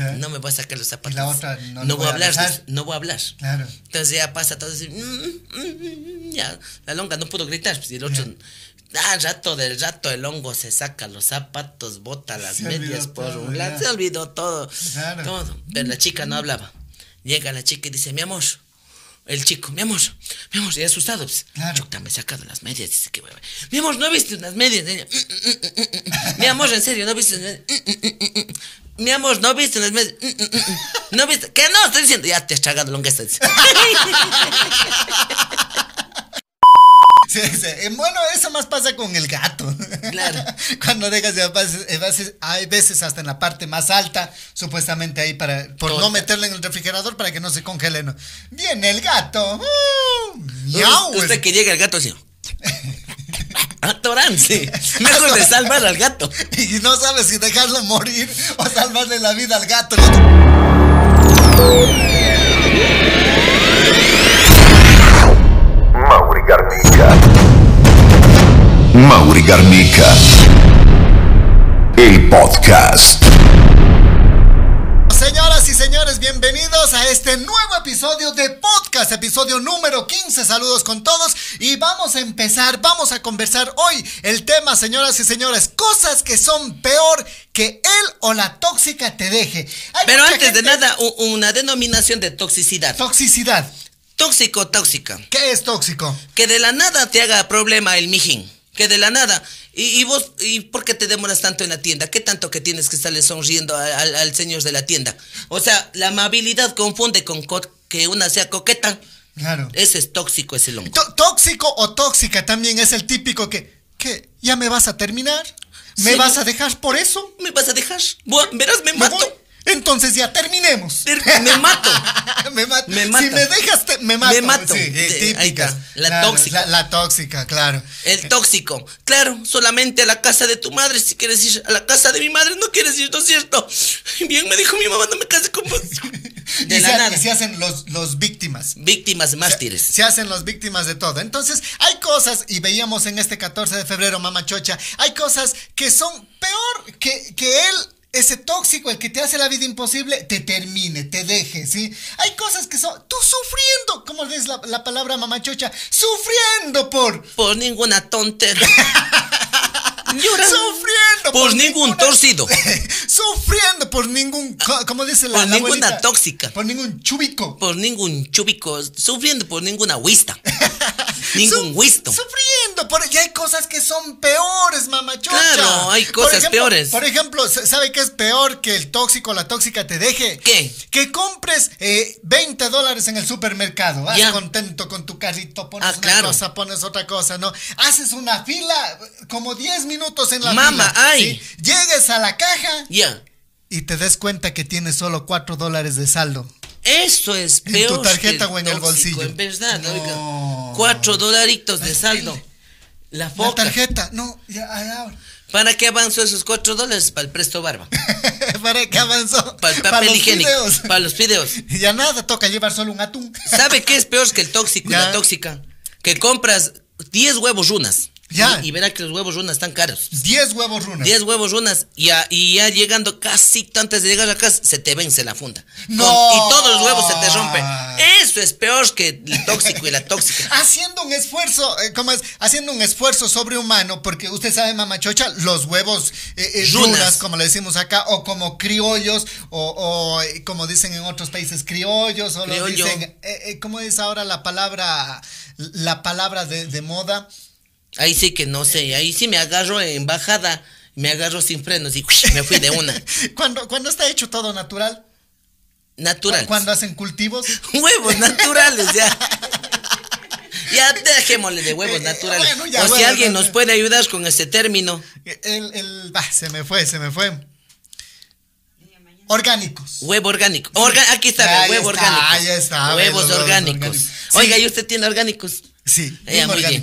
Ya. No me voy a sacar los zapatos. La otra, no no voy voy a hablar. No voy a hablar. Claro. Entonces ya pasa todo así. mm, mm, mm, Ya, la longa no pudo gritar. Pues, y el otro. Ah, rato del rato el hongo se saca los zapatos, bota las Se medias por todo, un lado. Se olvidó todo. Claro. Todo. Pero la chica no hablaba. Llega la chica y dice, mi amor. El chico, mi amor, mi amor, y asustado. Pues, Claro. Chuta, me he sacado las medias. Dice que. Mi amor, ¿no viste unas medias? Ella, "Mm, mm, mm, mm, mm". Mi amor, en serio, ¿no viste Mi amor, ¿no viste unas medias? "Mm, mm, mm, mm". ¿No viste? ¿Qué no? Estoy diciendo, ya te has tragado longueza. dice. Sí, sí. Eh, Bueno, eso más pasa con el gato. Claro. Cuando dejas de veces, veces- hay veces hasta en la parte más alta, supuestamente ahí para por no meterle en el refrigerador para que no se congele. Viene el gato. ¡uh! miau. Usted que llega el gato así. Atorance. Mejor de salvar al gato. Y no sabes si dejarlo morir o salvarle la vida al gato. Mauri Garnica. Mauri Garnica. El podcast. Bienvenidos a este nuevo episodio de podcast, episodio número 15. Saludos con todos y vamos a empezar, vamos a conversar hoy el tema, señoras y señores, cosas que son peor que él o la tóxica te deje. Hay Pero antes de nada, una denominación de toxicidad. Toxicidad. Tóxico, tóxica. ¿Qué es tóxico? Que de la nada te haga problema el mijín. Que de la nada. Y, y vos, ¿y por qué te demoras tanto en la tienda? ¿Qué tanto que tienes que estarle sonriendo a- al, al señor de la tienda? O sea, la amabilidad confunde con co- que una sea coqueta. Claro. Ese es tóxico, ese longo. Tó- Tóxico o tóxica también es el típico que, ¿qué? ¿Ya me vas a terminar? ¿Me vas a dejar por eso? ¿Me vas a dejar? Verás, me ¿Me mato. voy? Entonces ya terminemos. Ter- Me mato. me mato. Me Si me dejas, te- me mato. Me mato. Sí, típica. ahí está. La Claro, tóxica. La, la tóxica, claro. El tóxico. Claro, solamente a la casa de tu madre si quieres ir. A la casa de mi madre no quieres ir, ¿no es cierto? Bien me dijo mi mamá, no me case con vos. De y, la se, nada. y se hacen los, los víctimas. Víctimas mártires. Se hacen las víctimas de todo. Entonces, hay cosas, y veíamos en este 14 de febrero, mamá chocha, hay cosas que son peor que, que él, ese tóxico, el que te hace la vida imposible, te termine, te deje, ¿sí? Hay cosas que son, tú sufriendo, como es la, la palabra mamá chocha, sufriendo por, Por ninguna tontera. Llora. sufriendo Por ningún torcido. sufriendo por ningún, como dice la, Por la ninguna abuelita, tóxica. por ningún chubico. Por ningún chubico. Sufriendo por ninguna huista. ningún huisto. Sufriendo, por, y hay cosas que son peores, mamachocha. Claro, hay Por cosas ejemplo- peores. Por ejemplo, ¿sa- ¿sabe qué es peor que el tóxico o la tóxica te deje? ¿Qué? Que compres eh, 20 dólares en el supermercado. Vas Ya. contento con tu carrito, pones Ah, una claro. cosa, pones otra cosa, ¿no? Haces una fila, como 10 minutos en la Mama, fila. ay. ¿sí? Llegues a la caja Ya. y te des cuenta que tienes solo 4 dólares de saldo. Eso es En peor. tu tarjeta que o en el bolsillo. En verdad, No. oiga. Cuatro dolaritos de saldo. La La foca. tarjeta, no, ya, ahora. ¿Para qué avanzó esos cuatro dólares? Para el presto barba. ¿Para qué avanzó? Para el papel los higiénico. Para los fideos. Y ya nada, toca llevar solo un atún. ¿Sabe qué es peor que el tóxico y Ya. la tóxica? Que compras 10 huevos runas. Ya. Y, y verá que los huevos runas están caros. 10 huevos runas. 10 huevos runas y ya, y ya llegando casi antes de llegar a casa se te vence la funda. No. Con- y todos los huevos se te rompen. Eso es peor que el tóxico y la tóxica. Haciendo un esfuerzo, eh, ¿cómo es? Haciendo un esfuerzo sobrehumano, porque usted sabe, mamachocha, los huevos eh, eh, Runas. runas, como le decimos acá, o como criollos, o, o, como dicen en otros países, criollos, o lo Criollo. dicen, ¿cómo es ahora la palabra, la palabra de, de moda? Ahí sí que no sé, ahí sí me agarro en bajada, me agarro sin frenos y me fui de una. cuando, cuando está hecho todo natural, Natural. cuando hacen cultivos. Huevos naturales, ya. Ya dejémosle de huevos Eh, naturales. bueno, ya, o si alguien nos puede ayudar con este término. El, el, bah, se me fue, se me fue. Orgánicos. Huevo orgánico. Orga- aquí está, Ahí huevo está, orgánico. ahí está, Huevos orgánicos. orgánicos. Oiga. ¿y usted tiene orgánicos? Sí, bien muy bien.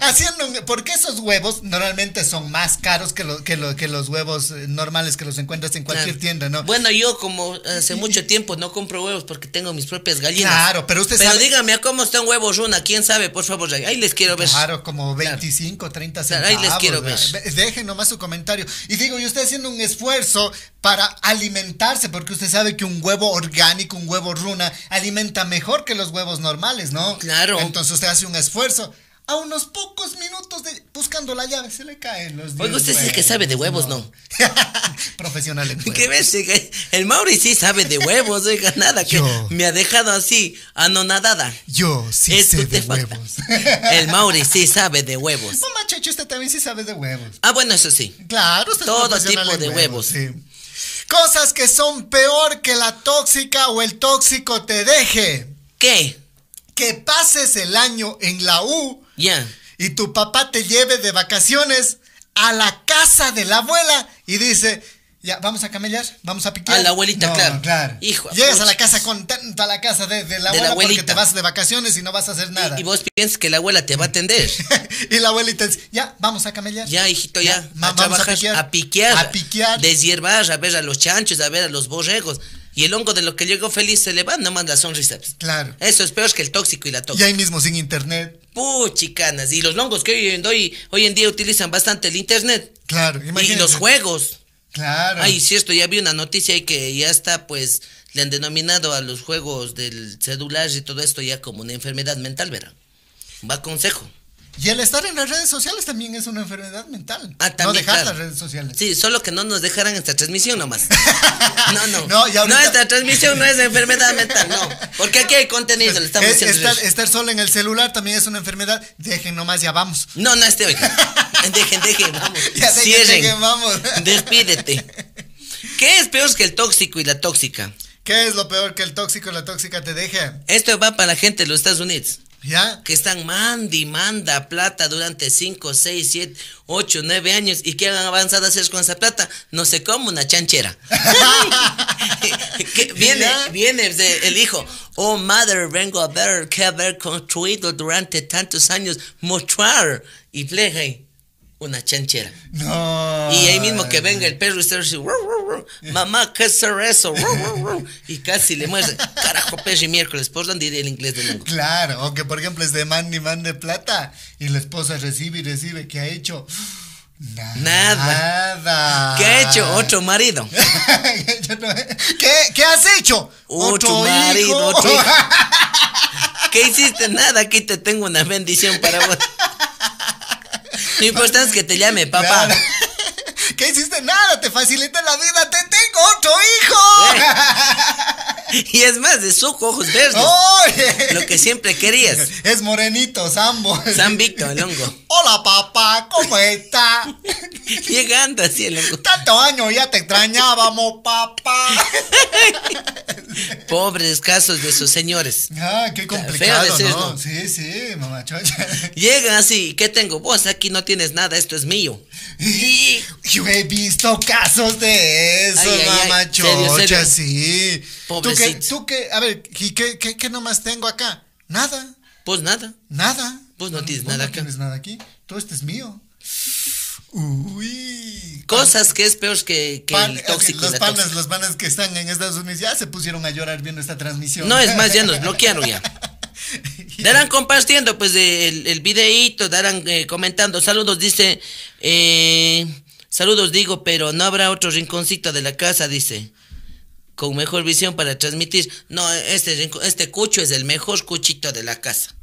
Haciendo un- porque esos huevos normalmente son más caros que, lo- que, lo- que los huevos eh, normales que los encuentras en cualquier Claro. tienda, ¿no? Bueno, yo como hace mucho tiempo no compro huevos porque tengo mis propias gallinas. Claro, pero usted Pero sabe- dígame, ¿a cómo están huevos Runa? ¿Quién sabe? Por favor, ahí les quiero ver. Claro, como 25, 30 Claro, centavos. ahí les quiero ver. Ve- Dejen nomás su comentario. Y digo, y usted haciendo un esfuerzo para alimentarse, porque usted sabe que un huevo orgánico, un huevo runa, alimenta mejor que los huevos normales, ¿no? Claro. Entonces usted hace un esfuerzo. A unos pocos minutos de buscando la llave se le caen los Oiga, diez usted sí que sabe de huevos, ¿no? Profesional en ¿Qué ves? Oiga? El Mauri sí sabe de huevos, oiga, nada, que Yo. me ha dejado así, anonadada. Yo sí sé de huevos. El Mauri sí sabe de huevos. Mamá Checho, usted también sí sabe de huevos. Ah, bueno, eso sí. Claro, usted es Todo profesional tipo de huevos. sí. Cosas que son peor que la tóxica o el tóxico te deje. ¿Qué? Que pases el año en la U Ya. y tu papá te lleve de vacaciones a la casa de la abuela y dice, ya, vamos a camellar, vamos a piquear. A la abuelita, No, claro. claro. Hijo Llegas a la casa contento a la casa de, de la De la abuela porque te vas de vacaciones y no vas a hacer nada. Y, y vos piensas que la abuela te va a atender. y la abuelita dice, ya, vamos a camellar. Ya, hijito, ya. A vamos a piquear. a piquear. A piquear. Deshiervar, a ver a los chanchos, a ver a los borregos. Y el hongo de lo que llegó feliz se le va, nomás la sonrisa. Claro. Eso es peor que el tóxico y la Y tóxica. ahí mismo sin internet. Puchicanas. Y los longos que hoy en, hoy, hoy en día utilizan bastante el internet. Claro, Y los juegos. Claro. Ay, cierto, ya vi una noticia ahí que ya está, pues, le han denominado a los juegos del celular y todo esto ya como una enfermedad mental, ¿verdad? Va consejo. Y el estar en las redes sociales también es una enfermedad mental. Ah, no también, dejar claro. las redes sociales. Sí, solo que no nos dejaran esta transmisión nomás. No, no. No, y ahorita- No, esta transmisión no es enfermedad mental, no. Porque aquí hay contenido, le estamos Es- estar, estar solo en el celular también es una enfermedad. Dejen nomás, ya vamos. No, no, este, oiga. Dejen, dejen, vamos. Ya dejen, Cierren. dejen, vamos. Despídete. ¿Qué es peor que el tóxico y la tóxica? ¿Qué es lo peor que el tóxico o la tóxica te deje? Esto va para la gente de los Estados Unidos. ¿Ya? que están manda y manda plata durante 5, 6, 7, 8, 9 años y que han avanzado a hacer con esa plata, no sé cómo, una chanchera. Que viene, viene de- el hijo, oh madre, vengo a ver que haber construido durante tantos años, mostrar y pleja ahí, una chanchera. No. Y ahí mismo que venga el perro y esté así, "Ruh, ruh, ruh". mamá, ¿qué es eso? Ruh, ruh, ruh". Y casi le muerde, carajo, perro y miércoles, por dónde diré el inglés de lenguaje. Claro, o que por ejemplo es de man y man de plata y la esposa recibe y recibe. ¿Qué ha hecho? Nada. Nada. ¿Qué ha hecho? Otro marido. ¿Qué, ¿Qué has hecho? Otro marido, otro hijo. ¿Qué hiciste? Nada, aquí te tengo una bendición para vos. Lo importante es que te llame papá. ¿Qué hiciste? Nada, te facilita la vida. ¡Te tengo otro hijo! Y es más, de sus ojos verdes. ¡Oye! Lo que siempre querías. Es morenito, Sambo. San Víctor, el hongo. Hola, papá, ¿cómo está? Llegando así el hongo. Tanto año ya te extrañábamos, papá. Pobres casos de sus señores. Ah, qué Feo complicado, decirlo. ¿no? Sí, sí, mamá chocha. Llegan así, ¿qué tengo? Vos aquí no tienes nada, esto es mío. Y Yo he visto casos de eso, Ay, mamá chocha, serio. sí. ¿Tú qué, tú qué, a ver, ¿y qué, qué, qué nomás tengo acá? Nada, Pues nada. nada. Vos no tienes nada no acá. tienes nada aquí. Todo esto es mío. Uy. Cosas que es peor que, que Pan- el tóxico. los panas, tóxica. los panas que están en Estados Unidos ya se pusieron a llorar viendo esta transmisión. No, es más, ya nos bloquearon ya. Darán compartiendo pues el, el videíto, darán eh, comentando. Saludos, dice. eh, saludos, digo, pero no habrá otro rinconcito de la casa, dice. Con mejor visión para transmitir. No, este, rincón- este cucho es el mejor cuchito de la casa.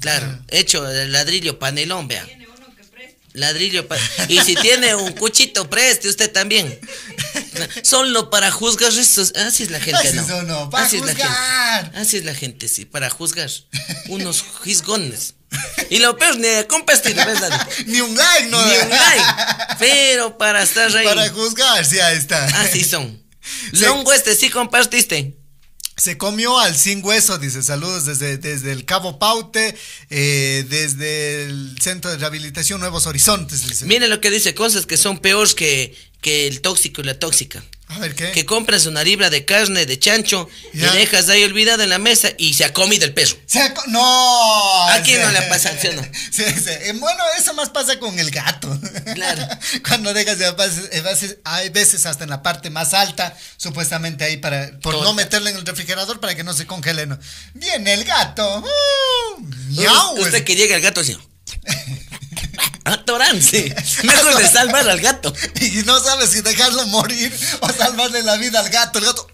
Claro, hecho de ladrillo panelón, vea. Ladrillo pa- Y si tiene un cuchito, preste usted también. Solo para juzgar estos. Así es la gente, Así ¿no? son, no, para Así es la gente. Así es la gente, sí, para juzgar. Unos jizgones. Y lo peor, ni compartir, ¿verdad? Ni un like, no. Ni un like. Pero para estar ahí. Para juzgar, sí, ahí está. Así son. Longo este, sí compartiste. Se comió al sin hueso, dice. Saludos desde, desde el Cabo Paute, eh, desde el Centro de Rehabilitación Nuevos Horizontes, dice. Lo que dice, cosas que son peores que, que el tóxico y la tóxica. A ver, ¿qué? Que compras una libra de carne de chancho Ya. y dejas ahí olvidada en la mesa y se ha comido el perro. Se co- no. ¿A quién sí. no le pasa, sí no? Sí. Eh, Bueno, eso más pasa con el gato. Claro. Cuando dejas de veces, hay veces hasta en la parte más alta, supuestamente ahí para por no Total. meterle en el refrigerador para que no se congele. ¿no? Viene el gato. Uh, miau. Usted que llega el gato así. Atoranse. Mejor de salvar al gato. Y no sabes si dejarlo morir o salvarle la vida al gato. El gato.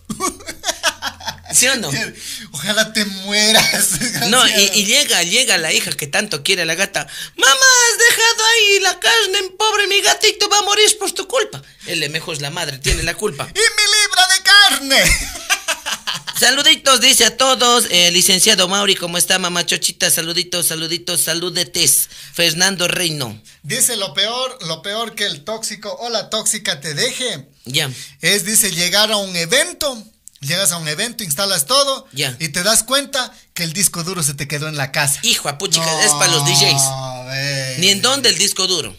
¿Sí o no? Ojalá te mueras. No, y, llega, llega la hija que tanto quiere a la gata. Mamá, has dejado ahí la carne, pobre mi gatito va a morir por tu culpa. Él le mejor es la madre, tiene la culpa. ¡Y mi libra de carne! Saluditos, dice a todos, eh, licenciado Mauri, ¿cómo está, mamá Chochita? Saluditos, saluditos, saludetes. Fernando Reino. Dice lo peor, lo peor que el tóxico o la tóxica te deje. Ya. Es, dice, llegar a un evento. Llegas a un evento, instalas todo. Ya. Y te das cuenta que el disco duro se te quedó en la casa. Hijo puchica, es para los DJs. ve. Ni en dónde el disco duro.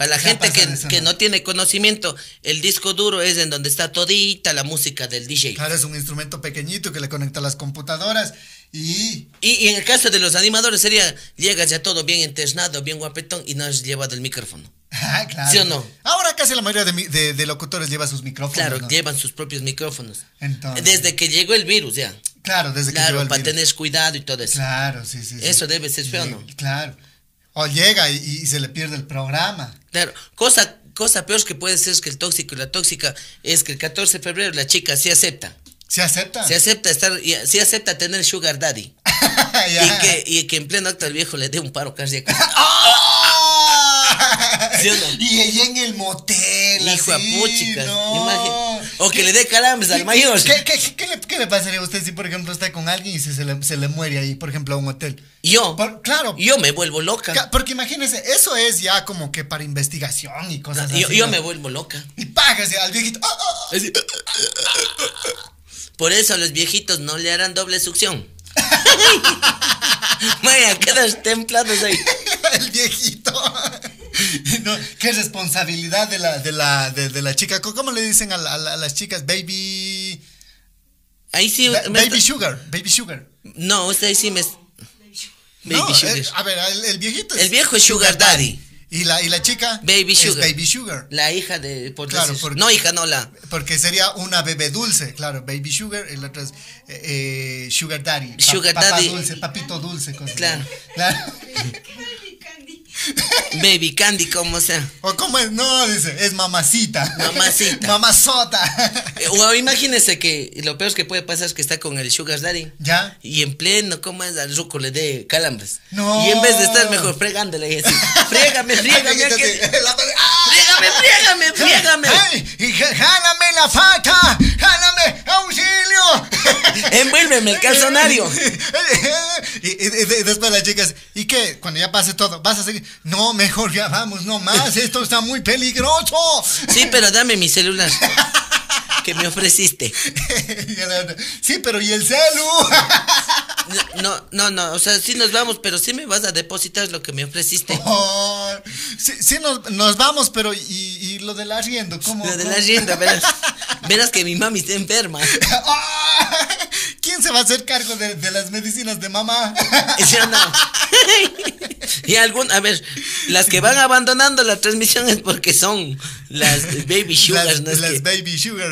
Para la Ya gente que, eso, que ¿no? no tiene conocimiento, el disco duro es en donde está todita la música del DJ. Claro, es un instrumento pequeñito que le conecta a las computadoras. Y. Y, y en el caso de los animadores sería, llegas ya todo bien enternado, bien guapetón y no has llevado el micrófono. Ah, claro. ¿Sí o no? Ahora casi la mayoría de, mi- de- de locutores lleva sus micrófonos. Claro, ¿no? llevan sus propios micrófonos. Entonces. Desde que llegó el virus ya. Claro, desde que llegó Claro, el para virus. tener cuidado y todo eso. Claro, sí, sí. sí. Eso debe ser feo, ¿no? Claro. O llega y, y se le pierde el programa. Claro, cosa, cosa peor que puede ser es que el tóxico y la tóxica es que el 14 de febrero la chica sí acepta. ¿Se acepta? Se acepta estar, sí acepta tener sugar daddy. Y que, y que en pleno acto el viejo le dé un paro cardíaco. ¡Ah! ¿Sí no? Y ella en el motel. Hijo a así, puchica. no. imagina- O que le dé calambres al mayor. ¿Qué, qué, qué le, qué le pasaría a usted si, por ejemplo, está con alguien y se, se le, se le muere ahí, por ejemplo, a un hotel? Yo, Por- claro. yo me vuelvo loca. Ca- Porque imagínese, eso es ya como que para investigación y cosas Yo, así. yo ¿no? me vuelvo loca. Y págase al viejito. ¡ah, ah, ah! Por eso a los viejitos no le harán doble succión. Vaya, quedas templados ahí. el viejito. No, qué responsabilidad de la, de la, de, de la chica. ¿Cómo le dicen a, la- a la- a las chicas? Baby. Ahí sí. ba- baby sugar. Baby sugar. No, usted ahí sí me. Baby No, sugar. eh, a ver, el, el viejito es. El viejo es sugar daddy. Y la, y la chica. Baby es sugar. baby sugar. La hija de. Por Claro, decir- porque- No, hija, no la. Porque sería una bebé dulce, claro, baby sugar, el otro es eh, eh, sugar daddy. pa- Sugar papá daddy. dulce, papito dulce, cosas Claro. así. Claro. Baby candy, como sea. O cómo es, no, dice, es mamacita. Mamacita. Mamazota. O imagínese que lo peor que puede pasar es que está con el sugar daddy. ¿Ya? Y en pleno, ¿cómo es? Al ruco le dé calambres. No. Y en vez de estar mejor fregándole y así, la madre- ¡Ah! Friégame, friégame, friégame. ¡Ay! ¡Jálame la pata! ¡Jálame! ¡Auxilio! Envuélveme el calzonario. y, y- y de- después las chicas, ¿y qué? Cuando ya pase todo, ¿vas a seguir? No, mejor ya vamos, no más, esto está muy peligroso. Sí, pero dame mi celular que me ofreciste. Sí, pero ¿y el celu? No, no, no, o sea, sí nos vamos, pero sí me vas a depositar lo que me ofreciste. Oh, sí, sí nos, nos vamos, pero ¿y, y lo del arriendo? ¿Cómo? Lo de cómo? la rienda, verás. Verás que mi mami está enferma. ¿Quién se va a hacer cargo de, de las medicinas de mamá? ¿Sí o no? Y algún, a ver, las que van abandonando la transmisión es porque son las baby sugars, las ¿no? Es las baby sugar.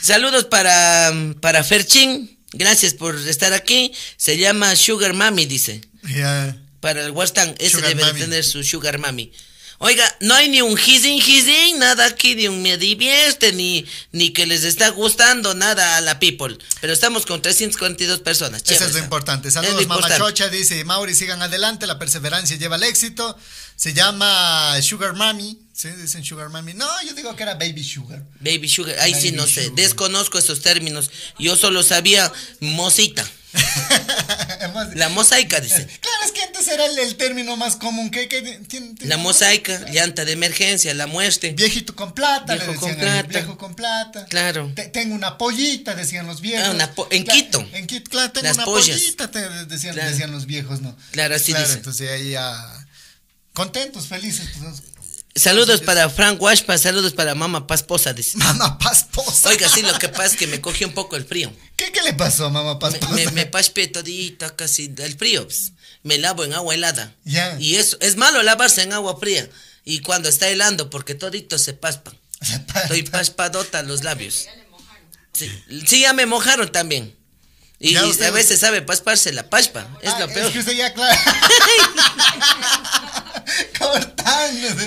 Saludos para, para Ferchín. Gracias por estar aquí. Se llama Sugar Mami, dice. Ya. Para el Western, ese Sugar debe de Mami. tener su Sugar Mami. Oiga, no hay ni un hizing hizing, nada aquí, ni un me divierte, ni, ni que les está gustando nada a la people. Pero estamos con 342 personas. Eso es lo importante. Lo Saludos, importante. Mamachocha. Dice Mauri, sigan adelante. La perseverancia lleva al éxito. Se llama Sugar Mami. ¿Sí? Dicen Sugar Mami. No, yo digo que era Baby Sugar. Baby Sugar, ahí sí no sé, desconozco esos términos. Yo solo sabía mosita. La mosaica, dice. Claro, es que antes era el, el término más común. que La mosaica, llanta de emergencia, la muerte. Viejito con plata, Viejo le con decían plata. Viejo con plata. Claro. Te- tengo una pollita, decían los viejos. Ah, una en Quito. En Quito, claro, tengo Las una pollas. pollita, te decían, Claro. decían los viejos, ¿no? Claro, así claro, dice. entonces ahí ya. Contentos, felices. pues, Saludos para Frank Washpa, saludos para Mama Pasposa. Dice. Pasposa. Oiga, sí, lo que pasa es que me cogió un poco el frío. ¿Qué, qué le pasó, mamá Me, Pasposa? me, me paspé todita casi del frío. pues. Me lavo en agua helada. Ya. Y eso, es malo lavarse en agua fría. Y cuando está helando, porque toditos se paspan. Estoy paspadota los labios. Sí, sí, ya me mojaron también. Y, Ya y usted- a veces sabe pasparse la paspa. Es Ah, lo peor. Es que usted ya, claro. Cortando.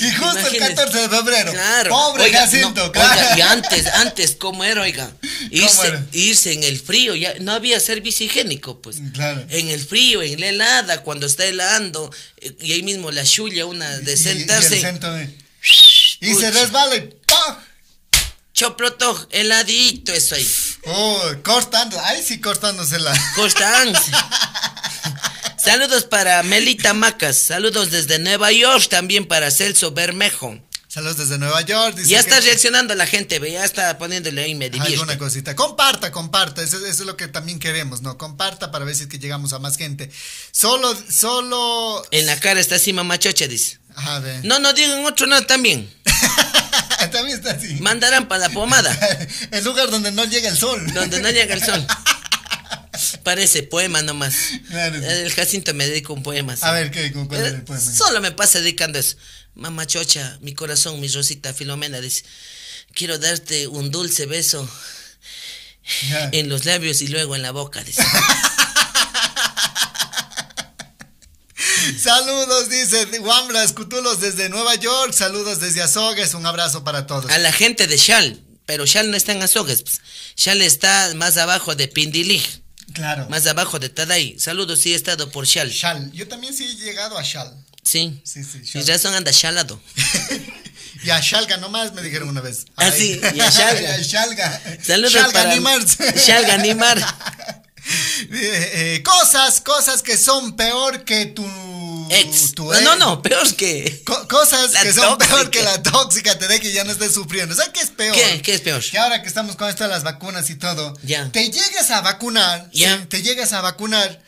Y justo el Imagínese. 14 de febrero. Claro. Pobre Oiga, Jacinto, no, claro. oiga, y antes, antes, ¿cómo era, oiga? Irse, era? irse en el frío, ya no había servicio higiénico, pues. Claro. En el frío, en la helada, cuando está helando, y ahí mismo la chulla, una de Y- y sentarse. de- Y se resbala y. Choproto, heladito, eso ahí. Oh, cortando. Ay, sí, cortándosela. Constancia. Saludos para Melita Macas, saludos desde Nueva York, también para Celso Bermejo. Saludos desde Nueva York. dice Ya que- está reaccionando la gente, ya está poniéndole ahí, me divierte. Alguna cosita. Comparta, comparta. Eso, eso es lo que también queremos, ¿no? Comparta para ver si es que llegamos a más gente. Solo, solo. En la cara está así mamachocha, dice. A ver. No, no digan otro nada también. también está así. Mandarán para la pomada, el lugar donde no llega el sol. donde no llega el sol. Parece poema nomás. Claro. El Jacinto me dedica un poema. sí. A ver, ¿qué? ¿Cuál es el Eh, poema? Solo me pasa dedicando eso. Mamá chocha, mi corazón, mi rosita Filomena dice, quiero darte un dulce beso en los labios y luego en la boca. Dice. Saludos, dice Wambra Escutulos desde Nueva York. Saludos desde Azogues. Un abrazo para todos. A la gente de Shal, pero Shal no está en Azogues. pues. Shal está más abajo de Pindilig, Claro. más abajo de Taday. Saludos, sí he estado por Shal. Shal. Yo también sí he llegado a Shal. Sí. Sí, sí, Shal. razón anda shalado. Y a Shalga nomás me dijeron una vez. Ah, sí, y a Shalga. Y a Shalga. Saludos Shalga para Animar. Shalga Animar. Eh, eh, cosas, cosas que son peor que tu Ex. tu No, ex. no, no, peor que. Co- cosas que son tóxica. peor que la tóxica te deje y ya no estés sufriendo. ¿Sabes qué es peor? ¿Qué? ¿Qué es peor? Que ahora que estamos con esto de las vacunas y todo, Ya. te llegas a vacunar, Ya. ¿sí? te llegas a vacunar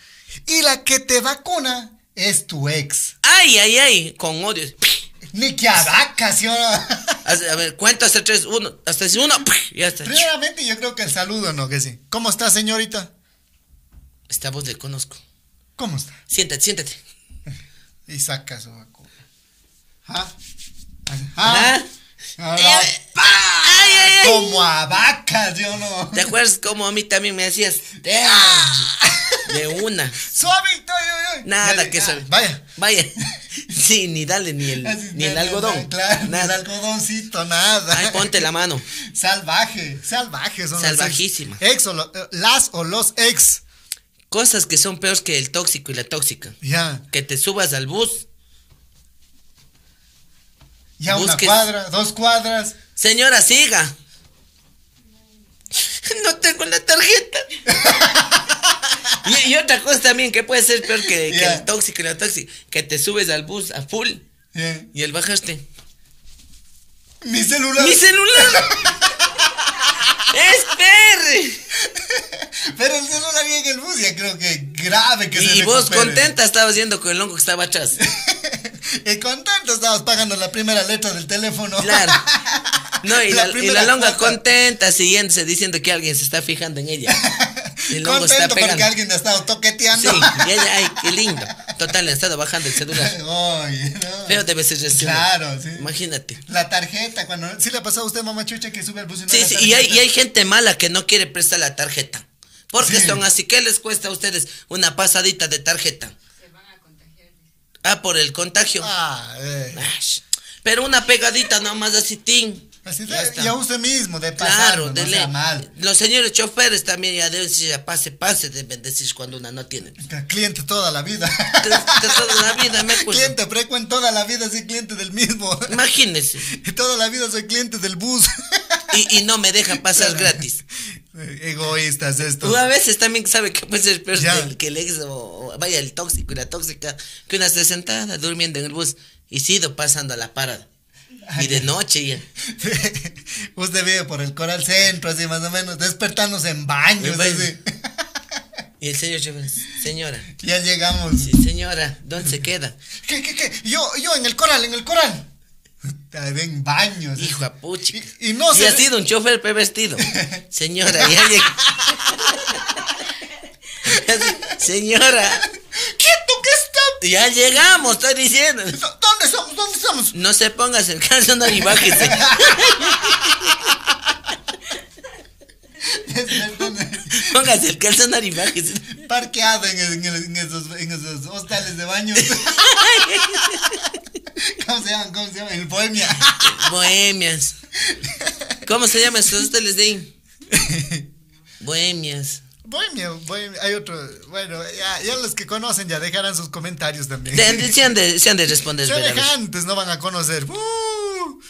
y la que te vacuna es tu ex. Ay, ay, ay, con odio. Ni que a vacas, ¿sí o no? A ver, cuento hasta tres, uno, hasta uno, ya está. Primeramente yo creo que el saludo, ¿no? Que sí. ¿Cómo está, señorita? Esta voz le conozco. ¿Cómo está? Siéntate, siéntate. Y saca su vacuna. ¿Ah? ¿Ah? Eh, ay, ay, ay. Como a vacas, yo no. ¿Te acuerdas cómo a mí también me decías? De una. Suavito. Nada Dale, que ah, sabe. Vaya. Vaya. Sí, ni dale ni el, Así, ni el nada, algodón. Claro, ni el Nada. algodoncito, nada. Ay, ponte la mano. Salvaje, salvaje son las ex. Salvajísima. Ex o lo- eh, las o los ex. Cosas que son peores que el tóxico y la tóxica. Ya, Que te subas al bus. ya una Busques- cuadra, dos cuadras. Señora, siga. No tengo la tarjeta. y, y otra cosa también que puede ser peor que, el tóxico y la tóxica. Que te subes al bus a full y el bajaste. Mi celular. ¡Mi celular! ¡Espere! Pero el celular ahí en el bus ya creo que grave que se Y vos recupere. contenta estabas yendo con el hongo que estaba atrás. y contento estabas pagando la primera letra del teléfono. Claro. No, y La la, y longa cuota. contenta siguiéndose diciendo que alguien se está fijando en ella. Está Contento porque alguien ha estado toqueteando. Sí, y ella, ay, qué lindo. Total, le ha estado bajando el celular. Oye, no. Feo debe ser recién. Claro, sí. Imagínate. La tarjeta, cuando. ¿Sí le ha pasado a usted, mamá chucha, que sube al bus y no Sí, la sí, y hay, y hay gente mala que no quiere prestar la tarjeta. Porque Sí. son así. ¿Qué les cuesta a ustedes una pasadita de tarjeta? Ah, por el contagio. Ah, eh. Pero una pegadita nomás así, tin. Así de- está. y a usted mismo, de pasar, Claro, no, de sea ley. mal. Los señores choferes también ya deben decir, ya pase, pase, deben decir cuando una no tiene. Cliente toda la vida. De toda la vida me acuerdo. cliente frecuente toda la vida, soy cliente del mismo. Imagínense. Y toda la vida soy cliente del bus. Y, y no me dejan pasar gratis. Egoístas esto. A veces también sabe que puede ser peor del- que el ex o, vaya el tóxico y la tóxica, que una esté sentada durmiendo en el bus y sido pasando a la parada. Y de noche ya. Usted vive por el Coral Centro, así más o menos, despertándose en baños, En baño. así. Y el señor señora, Ya llegamos. sí, señora, ¿dónde se queda? ¿Qué, qué, qué? Yo, yo en el Coral, en el Coral. En baños. Hijo de pucha. Y, y no y se ha sido un chofer pervertido. Señora, ya llegó. Señora. Ya llegamos, estoy diciendo. ¿Dónde estamos? ¿Dónde estamos? No se ponga el calzón y bájese. Póngase el calzón y bájese. Parqueado en, en- en esos, en esos hostales de baño. ¿Cómo se llaman? ¿Cómo se llaman? El Bohemia. Bohemias. ¿Cómo se llaman esos hoteles de ahí? Bohemias. Bohemia, Bohemia. Hay otro. Bueno, ya, ya los que conocen ya dejarán sus comentarios también. De- de- Se han de, se han de responder. No van a conocer. ¡Uh!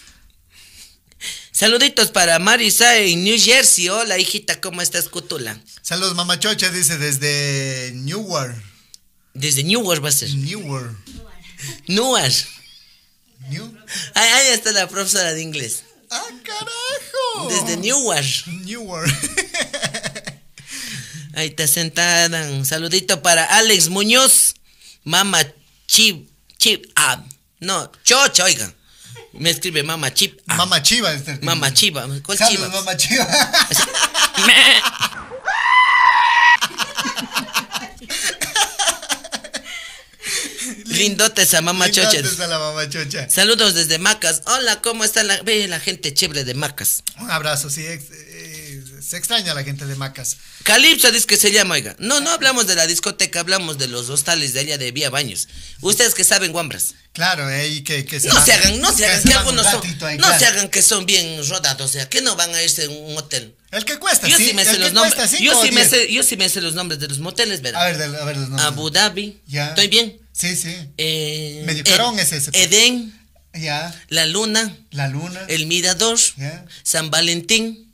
Saluditos para Marisa en New Jersey. Hola, hijita, ¿cómo estás, Cutula? Saludos, mamachocha, dice desde Newark. Desde Newark va a ser. Newark. Newark. New. Ahí, ahí está la profesora de inglés. ¡Ah, carajo! Desde Newark. Newark. Ahí está sentada. Un saludito para Alex Muñoz. Mama Chip. Chip. Ah, no, Chocha, oiga. Me escribe Mama Chip. ah, Mama Chiva. Este. Mama Chiva. ¿Cuál Saludos, Chiva? Mama Chiva. Lindotes a Mama Chocha. Lindotes a la mamachocha. Saludos desde Macas. Hola, ¿cómo está la, ve la gente chévere de Macas? Un abrazo, sí. ex- se extraña a la gente de Macas. Calipso dice que se llama, oiga. No, no hablamos de la discoteca, hablamos de los hostales de allá de Vía Baños. Ustedes que saben, guambras. Claro, ahí que, que No van- se hagan, no se hagan, que algunos son. ahí, No claro. se hagan que son bien rodados, o sea, que no van a irse en un hotel. El que cuesta, Yo sí. sí me sé los nombres. Yo sí me sé, yo sí me sé los nombres de los moteles, ¿verdad? A ver, de- a ver los nombres. Abu Dhabi. Ya. ¿Estoy bien? Sí, sí. Eh, Medio Ed- carón es ese, pues. Edén, Ya. La Luna, La luna. El Mirador, Ya. San Valentín.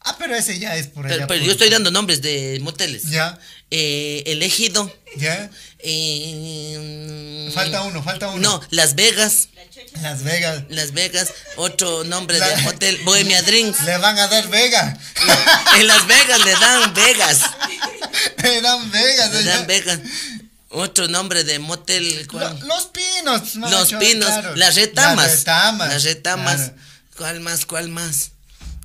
Ah, pero ese ya es por allá. Pero, pero por- yo estoy dando nombres de moteles. Ya. Eh, el Ejido. Ya. eh, Falta uno, falta uno. No, Las Vegas. Las Vegas. Las Vegas. Otro nombre La- de hotel. Bohemia Drinks. Le van a dar Vega. En Las Vegas le dan Vegas. Le dan Vegas. Le dan Vegas. Otro nombre de motel. Los pinos. Los pinos, claro. las retamas. Las retamas. Las retamas. claro. ¿Cuál más? ¿Cuál más?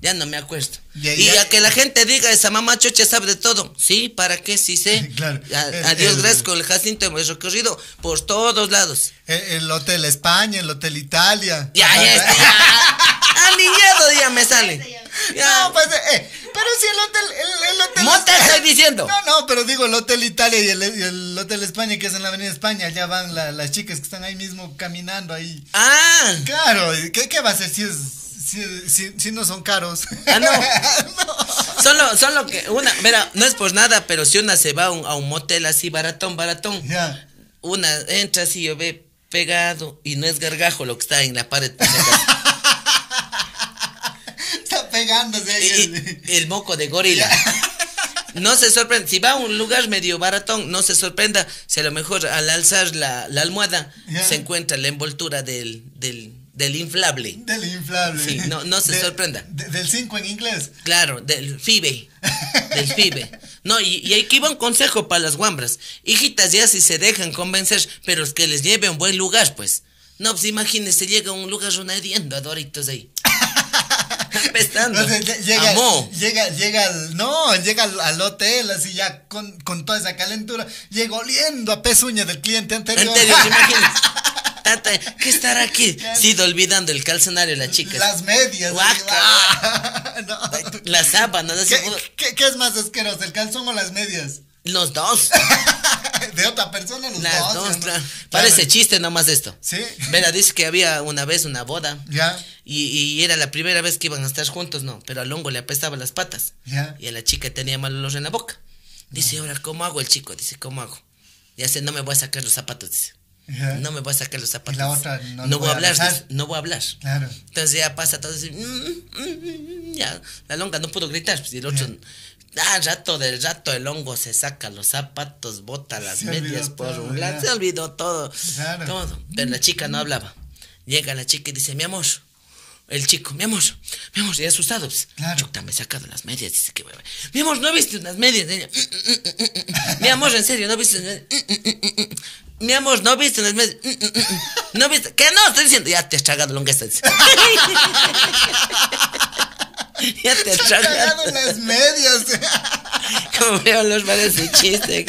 Ya no me acuerdo. Ya- y ya- a que la gente diga, esa mamá chocha sabe de todo. Sí, ¿para qué? Sí sé. Claro. A- El- Adiós, el- gracias con el Jacinto hemos recorrido por todos lados. El, el Hotel España, el Hotel Italia. Ya, ya está. ya. Alineado ya me sale. Ya. No, pues, eh, pero si el hotel, el, el hotel. Mota estoy diciendo. No, no, pero digo el Hotel Italia y el, el Hotel España, que es en la Avenida España, ya van la- las chicas que están ahí mismo caminando ahí. Ah, Claro, ¿qué, qué va a ser si, es, si, si, si no son caros? Ah, no. No. solo, solo que una, mira, no es por nada, pero si una se va a un, a un motel así baratón, baratón, Ya. una entra así y ve pegado y no es gargajo lo que está en la pared. Está pegándose ahí. Y- el- moco de gorila. No se sorprenda, si va a un lugar medio baratón, no se sorprenda si a lo mejor al alzar la, la almohada se encuentra la envoltura del, del, del inflable. Del inflable. Sí, no- no se De- sorprenda. de- del 5 en inglés. Claro, del FIBE. Del FIBE. No, y, y aquí va un consejo para las guambras. Hijitas, ya si se dejan convencer, pero es que les lleve a un buen lugar, pues. No, pues imagínense, llega a un lugar ronadiendo a Doritos ahí. Apestando. Lle- llega, Amó. llega, llega, al- no, llega al, al hotel así ya con, con toda esa calentura, llega oliendo a pezuña del cliente anterior. Anterior, imagínense. Tata, ¿Qué estará aquí? Sido olvidando el calzonario de la chica. Las medias. Guaca, Ah, no. Las sábanas. ¿Qué, qué, qué es más asqueroso, el calzón o las medias? Los dos. De otra persona, los Las dos. dos, ¿no? claro. Claro. Parece chiste nomás esto. Sí. Vera dice que había una vez una boda. Ya, Y, y era la primera vez que iban a estar juntos, no, pero al hongo le apestaba las patas. ya. Y a la chica tenía mal olor en la boca. Dice, ahora, ¿cómo hago el chico? Dice, ¿cómo hago? Y hace, no me voy a sacar los zapatos, dice. No me voy a sacar los zapatos. Y la dice. otra, no voy voy a hablar, dejar. no voy a hablar. Claro. Entonces ya pasa todo así, mm, mm, ya, la longa no pudo gritar, pues, y el otro, ah, rato del rato el hongo se saca los zapatos, bota las Se medias por todo, un lado, se olvidó todo, Claro. todo, pero la chica no hablaba. Llega la chica y dice, mi amor, El chico, mi amor, mi amor, y asustado. Pues, Claro. Chuta, me he sacado las medias. Dice que, mi amor, ¿no viste unas medias? "Mm, mm, mm, mm, mm". Mi amor, en serio, ¿no viste unas medias? Mi amor, ¿no viste unas medias? Mm, mm, mm, mm. ¿No viste? ¿Qué no? Estoy diciendo, ya te has tragado longueza. dice. ya te has tragado. las medias. Como veo los parece chiste.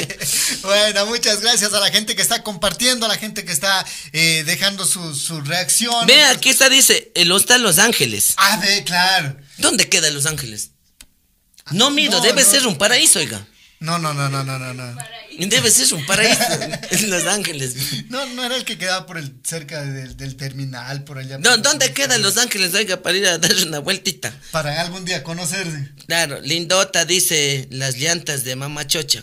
Bueno, muchas gracias a la gente que está compartiendo, a la gente que está eh, dejando su, su reacción. Ve, aquí está, dice, el hostal Los Ángeles. Ah, ve, claro. ¿Dónde queda Los Ángeles? No mido, No, debe no. ser un paraíso, oiga. No, no, no, no, no, no, no. Debe ser un paraíso en Los Ángeles. No, no era el que quedaba por el cerca del, del terminal, por allá. ¿Dó- ¿Dónde queda Los Ángeles, oiga, para ir a dar una vueltita? Para algún día conocerse. Claro, lindota dice las llantas de Mamá Chocha.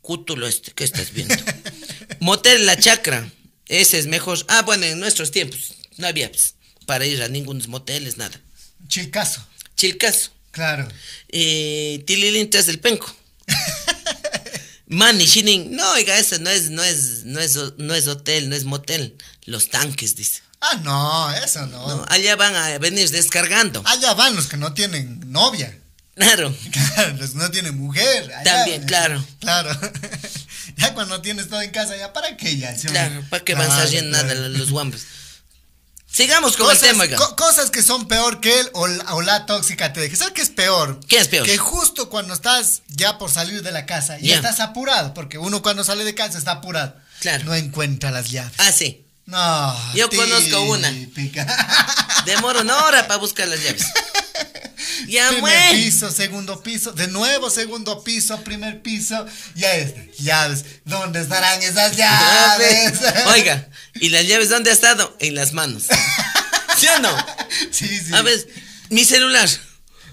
Cútulo este, ¿qué estás viendo? Motel La Chacra, ese es mejor. Ah, bueno, en nuestros tiempos no había pues, para ir a ningún moteles, nada. Chilcaso, Chilcaso. Claro. Eh, Tililintas del Penco. Mani, Shinin. No, oiga, eso no es, no es, no es, no es hotel, no es motel. Los tanques, dice. Ah, no, eso no. No, allá van a venir descargando. Allá van los que no tienen novia. Claro. Claro, los que no tienen mujer. allá. También, claro. Claro. ya cuando tienes todo en casa, ya para qué ya. Claro, ¿para qué van Claro, saliendo nada claro. los guambres? Sigamos con Cosas, el tema, co- cosas que son peor que él o la, o la tóxica te deje. ¿Sabes qué es peor? ¿Qué es peor? Que justo cuando estás ya por salir de la casa y estás apurado, porque uno cuando sale de casa está apurado. Claro. No encuentra las llaves. Ah, sí. No. Yo conozco una. Demoro una hora para buscar las llaves. Ya primer piso, segundo piso, de nuevo segundo piso, primer piso, ya es, llaves. ¿Dónde estarán esas llaves? Oiga, ¿y las llaves dónde ha estado? En las manos. ¿Sí o no? Sí, sí. A ver, mi celular.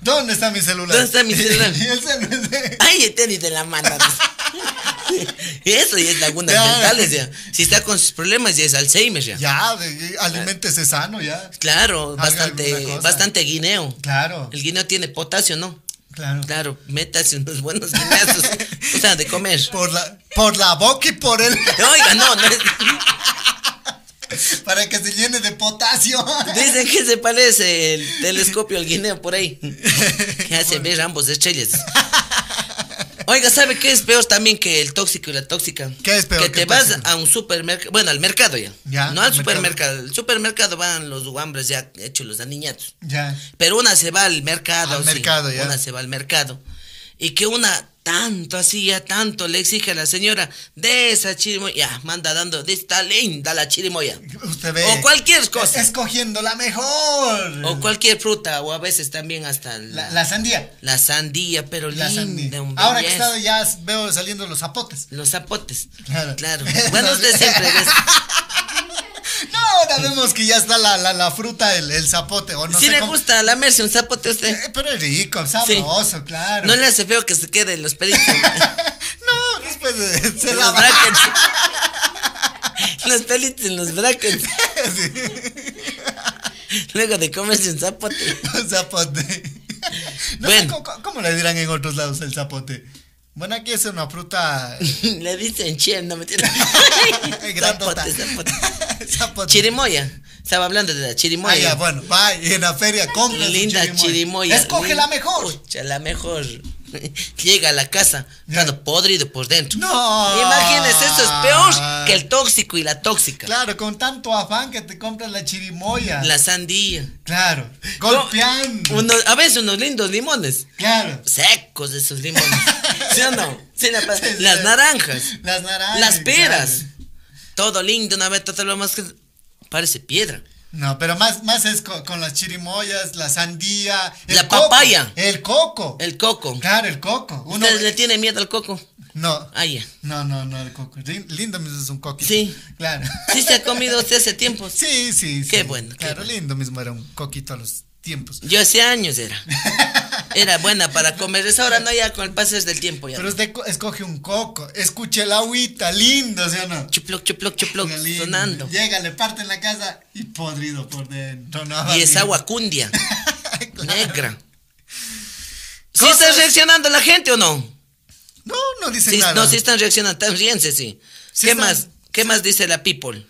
¿Dónde está mi celular? ¿Dónde está mi celular? Y el celular. Ay, el tenis de la mano. Eso ya es lagunas Ya. mentales ya. Si está con sus problemas ya es Alzheimer ya. Ya, de- aliméntese sano, ya. Claro, bastante, bastante guineo. Claro, El guineo tiene potasio, ¿no? claro. Claro, métase unos buenos guineazos. o sea, de comer. Por la, por la boca y por el. Oiga, no, no es- para que se llene de potasio. Dicen que se parece el telescopio al guineo por ahí. Que hace ver ambos estrellas. Oiga, ¿sabe qué es peor también que el tóxico y la tóxica? ¿Qué es peor Que que te vas tóxico? a un supermercado, bueno, al mercado ya. Ya, no al al mercado. supermercado. El supermercado van los guambres ya hechos los aniñatos. Ya. Pero una se va al mercado. Al sí, mercado, ya. Una se va al mercado. Y que una tanto así, ya tanto le exige a la señora de esa chirimoya. Ya, manda dando, de esta linda la chirimoya. Usted ve. O cualquier cosa. Escogiendo la mejor. O cualquier fruta, o a veces también hasta la, La, la sandía. la sandía, pero La linda, sandía. Ahora que está ya veo saliendo los zapotes. Los zapotes. Claro. Claro. Bueno, usted siempre ves. Vemos que ya está la, la, la fruta, el, el zapote. O no si sé le cómo- gusta lamerse un zapote a usted. Eh, pero es rico, sabroso, claro. No le hace feo que se quede en los pelitos. No, después de, se los brackets. los pelitos en los brackets. Luego de comerse un zapote. Un zapote. No Bueno. sé cómo, cómo le dirán en otros lados el zapote. Bueno, aquí es una fruta Le dicen chien, no me grandota. zapote, zapote. Zapote. Chirimoya. Estaba hablando de la chirimoya. Ah, ya, bueno, va y en la feria compra Linda chirimoya. Escoge Lin- la mejor. Pucha, la mejor. Llega a la casa, todo podrido por dentro. No. Imagínese, eso es peor que el tóxico y la tóxica. Claro, con tanto afán que te compras la chirimoya. La sandía. Claro, golpeando. Unos- a veces unos lindos limones. Claro. Secos esos limones. ¿Sí o no? Sí, la sí. las naranjas. Las naranjas. Las peras. claro. Todo lindo, una vez todo lo más que. Parece piedra. No, pero más, más es co- con, las chirimoyas, la sandía. el La coco, papaya. El coco. El coco. Claro, el coco. Uno, ¿Usted le tiene miedo al coco? No. Ah. No, no, no, el coco. Lin- Lindo mismo es un coquito. Sí. Claro. Sí se ha comido usted hace tiempo. Sí, sí, sí. Qué bueno, qué Claro, bueno. lindo mismo era un coquito a los tiempos. Yo hace años era. Era buena para comer. Es ahora no ya con el pases del tiempo ya. Pero usted co- escoge un coco, escuche el agüita, lindo, ¿sí o no? Chuploc, chuploc, chuploc, lindo. sonando. Llega, le parte en la casa y podrido por dentro. No, Y es agua cundia, Claro. negra. ¿Sí está reaccionando la gente o no? No, no dice Sí, nada. no, sí están reaccionando. Están sí. Sí ¿Qué están- más? ¿Qué más dice la people?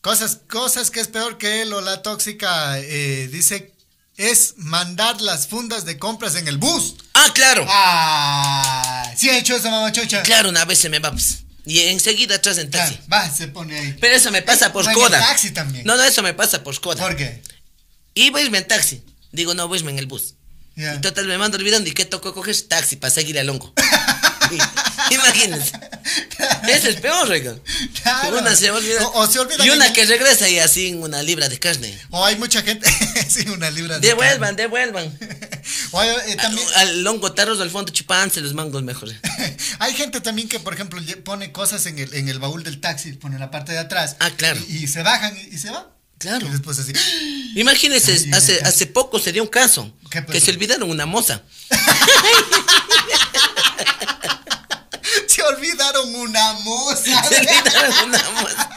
Cosas, cosas que es peor que él o la tóxica, eh, dice, es mandar las fundas de compras en el bus. Ah, claro. Ah, sí ha hecho eso, mamá chocha. Claro, una vez se me va. pues, Y enseguida atrás en taxi. Va, se pone ahí. Pero eso me pasa por No, en el coda. taxi también. No, no, eso me pasa por coda. ¿Por qué? Iba a irme en taxi. Digo, no, voy a irme en el bus. Ya. Y total, me mando olvidando. ¿Y qué tocó coger? Taxi para seguir al hongo. Imagínense. Ese es peor, oiga. Claro. Una se olvida. O- o se olvida Y una que regresa y así en una libra de carne. O hay mucha gente, sí, una libra de Devuelvan, devuelvan. carne. O hay, eh, también, Al, al hongo tarros al fondo chupanse los mangos mejor. hay gente también que, por ejemplo, pone cosas en el, en el baúl del taxi, pone la parte de atrás. Ah, claro. Y, y se bajan y, y se van. Claro. Y después así. Imagínense, hace, hace poco se dio un caso ¿Qué que se olvidaron una moza. Olvidaron una moza. Se olvidaron una moza.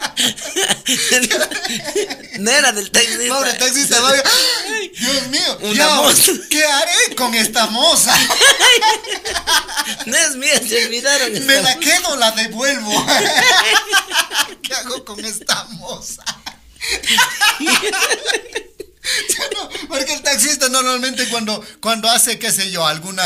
No era del taxista. Pobre taxista, va, ¡Ay, Dios mío, Una ¿y moza. ¿qué haré con esta moza? No es mía, se olvidaron. ¿Me esta la moza. quedo la devuelvo? ¿Qué hago con esta moza? No, Porque el taxista normalmente cuando, cuando hace, qué sé yo, alguna...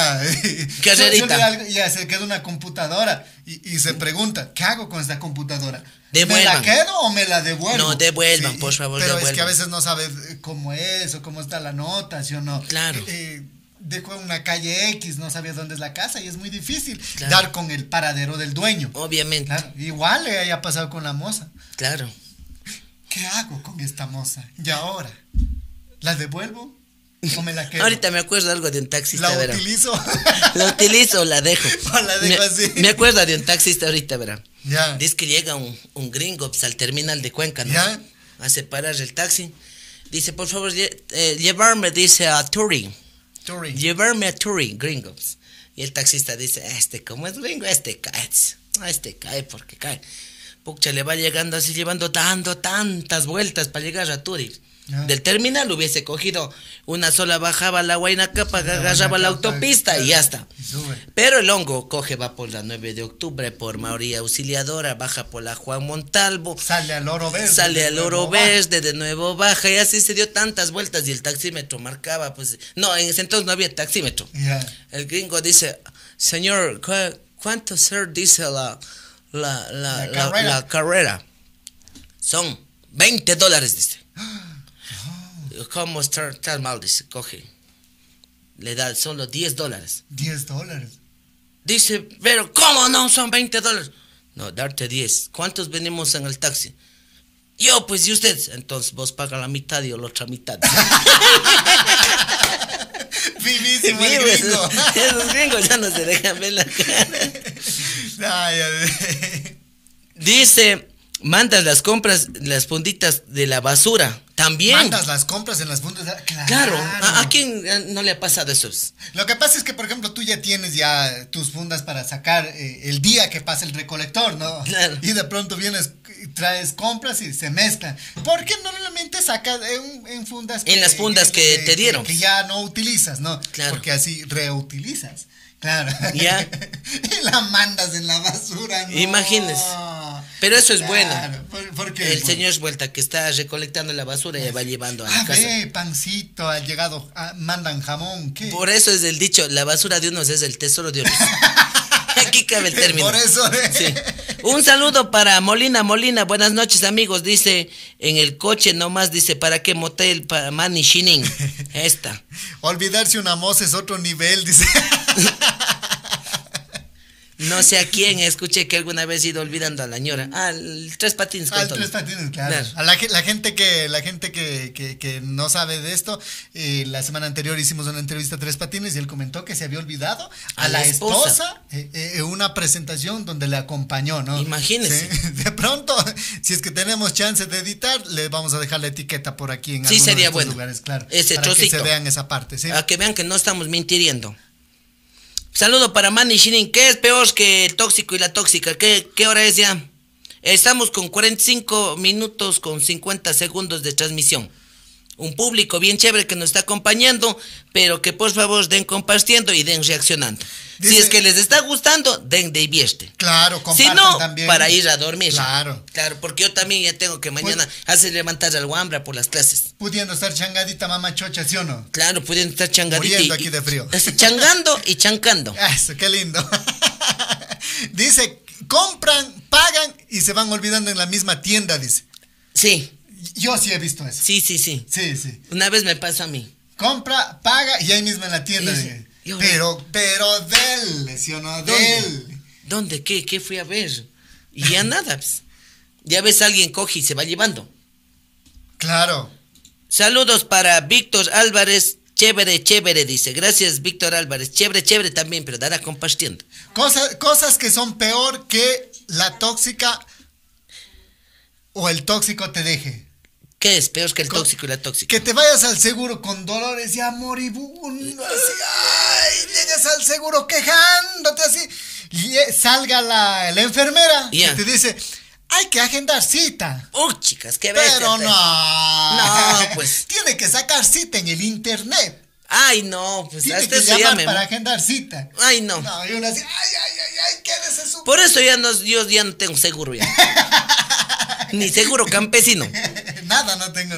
Carrerita. algo, Ya se queda una computadora y, y se pregunta, ¿qué hago con esta computadora? ¿Me la Devuelvan. quedo o me la devuelvo? No, devuelvan, por y- favor, Pero es que a devuelvan. veces no sabe eh, cómo es o cómo está la nota, ¿sí o no? Claro. Eh, dejó en una calle X, no sabía dónde es la casa y es muy difícil Claro. dar con el paradero del dueño. Obviamente, Claro, igual le haya pasado con la moza. claro. ¿Qué hago con esta moza? ¿Y ahora? ¿La devuelvo? ¿O me la quedo? Ahorita me acuerdo algo de un taxista, ¿La utilizo? La utilizo o la dejo. O la dejo me, así. Me acuerdo de un taxista ahorita, verá. ya. Dice que llega un, un gringo pues, al terminal de Cuenca, ¿no? Ya. A separar el taxi. Dice, por favor, eh, llevarme, dice, a Turing. Turing. Llevarme a Turing, gringos. Y el taxista dice, este, como es gringo, este cae. Este cae porque cae. Pucha, le va llegando así, llevando, dando tantas vueltas para llegar a Turing. Ya. Del terminal hubiese cogido una sola, bajaba la Huayna-Capa, agarraba la autopista y ya está. Pero el hongo coge, va por la 9 de octubre, por María Auxiliadora, baja por la Juan Montalvo, Sale al oro verde. sale al oro verde, de nuevo baja, y así se dio tantas vueltas y el taxímetro marcaba, pues, no, en ese entonces no había taxímetro. El gringo dice, señor, ¿cu- ¿cuánto, sir, dice la, la, la, carrera. carrera? Son 20 dólares, dice. ¿Cómo está, está mal? Dice, coge. Le da solo 10 dólares. 10 dólares. Dice, pero ¿cómo no? Son 20 dólares. No, darte 10. ¿Cuántos venimos en el taxi? Yo, pues, ¿y usted? Entonces vos pagas la mitad y yo la otra mitad. Vivísimo el gringo. Esos gringos ya no se dejan ver la cara. Ay, Dice, mandas las compras, las funditas de la basura. También. Mandas las compras en las fundas. Claro. Claro. ¿A, a quién no le ha pasado eso? Lo que pasa es que, por ejemplo, tú ya tienes ya tus fundas para sacar eh, el día que pasa el recolector, ¿no? Claro. Y de pronto vienes traes compras y se mezclan. ¿Por qué normalmente sacas en, en fundas? En las fundas que te dieron. Que, ya no utilizas, ¿no? Claro. Porque así reutilizas. Claro. Ya. y la mandas en la basura, ¿no? Imagínese. Pero eso es bueno. por- porque El señor es vuelta que está recolectando la basura y va llevando a la Ah, casa. ve, pancito, ha llegado, ah, mandan jamón, ¿qué? Por eso es el dicho, la basura de unos es el tesoro de otros. Aquí cabe el término. Por eso, ¿eh? Sí. Un saludo para Molina Molina, buenas noches amigos, dice en el coche nomás, dice, ¿para qué motel? Para Manny Shinin. Esta. Olvidarse una moza es otro nivel, dice. No sé a quién escuché que alguna vez he ido olvidando a la ñora. Ah, el tres patines Al tres patines, claro. Claro. A la, ge- la gente que la gente que, que, que no sabe de esto, eh, la semana anterior hicimos una entrevista a Tres Patines y él comentó que se había olvidado a, A la esposa, esposa. eh, eh, una presentación donde le acompañó, ¿no? Imagínese. Sí. De pronto, si es que tenemos chance de editar, le vamos a dejar la etiqueta por aquí en Sí, alguno sería de estos bueno. lugares, claro. Ese para que se vean esa parte, ¿sí? A que vean que no estamos mintiendo. Saludo para Manny Shinin. ¿Qué es peor que el tóxico y la tóxica? ¿Qué, qué hora es ya? Estamos con 45 minutos con 50 segundos de transmisión. Un público bien chévere que nos está acompañando, pero que por favor den compartiendo y den reaccionando. si es que les está gustando, den de vieste. Claro, Si compartan no, también. para ir a dormir. Claro. Claro, porque yo también ya tengo que mañana hacer levantar al Wambra por las clases. Pudiendo estar changadita mamá chocha, ¿sí o no? Claro, pueden estar changadita. Muriendo y- aquí de frío. y- changando y chancando. Eso, qué lindo. dice, compran, pagan y se van olvidando en la misma tienda, dice. Sí, Yo sí he visto eso. sí, sí, sí. Sí, sí. Una vez me pasó a mí. Compra, paga y ahí mismo en la tienda. Yo- pero, pero dele, ¿sí o no? ¿Dónde? ¿Qué? ¿Qué fui a ver? Y ya nada. pues. Ya ves, alguien coge y se va llevando. Claro. Saludos para Víctor Álvarez. Chévere, chévere, dice. Gracias, Víctor Álvarez. Chévere, chévere también, pero dará compartiendo. Cosas, cosas que son peor que la tóxica o el tóxico te deje. ¿Qué es peor que el Co- tóxico y la tóxica? Que te vayas al seguro con dolores ya moribundo, así, ay, llegas al seguro quejándote así, y eh, salga la, la enfermera Ya. y te dice, hay que agendar cita. Uy, chicas, qué bestia. Pero te- no. No, pues. Tiene que sacar cita en el internet. Ay, no, pues Tiene hasta que eso ya llamar me... para agendar cita. Ay, no. No, y uno así, ay, ay, ay, ay, quédese su... Por eso ya no, yo ya no tengo seguro ya. Ni seguro campesino. Nada no tengo.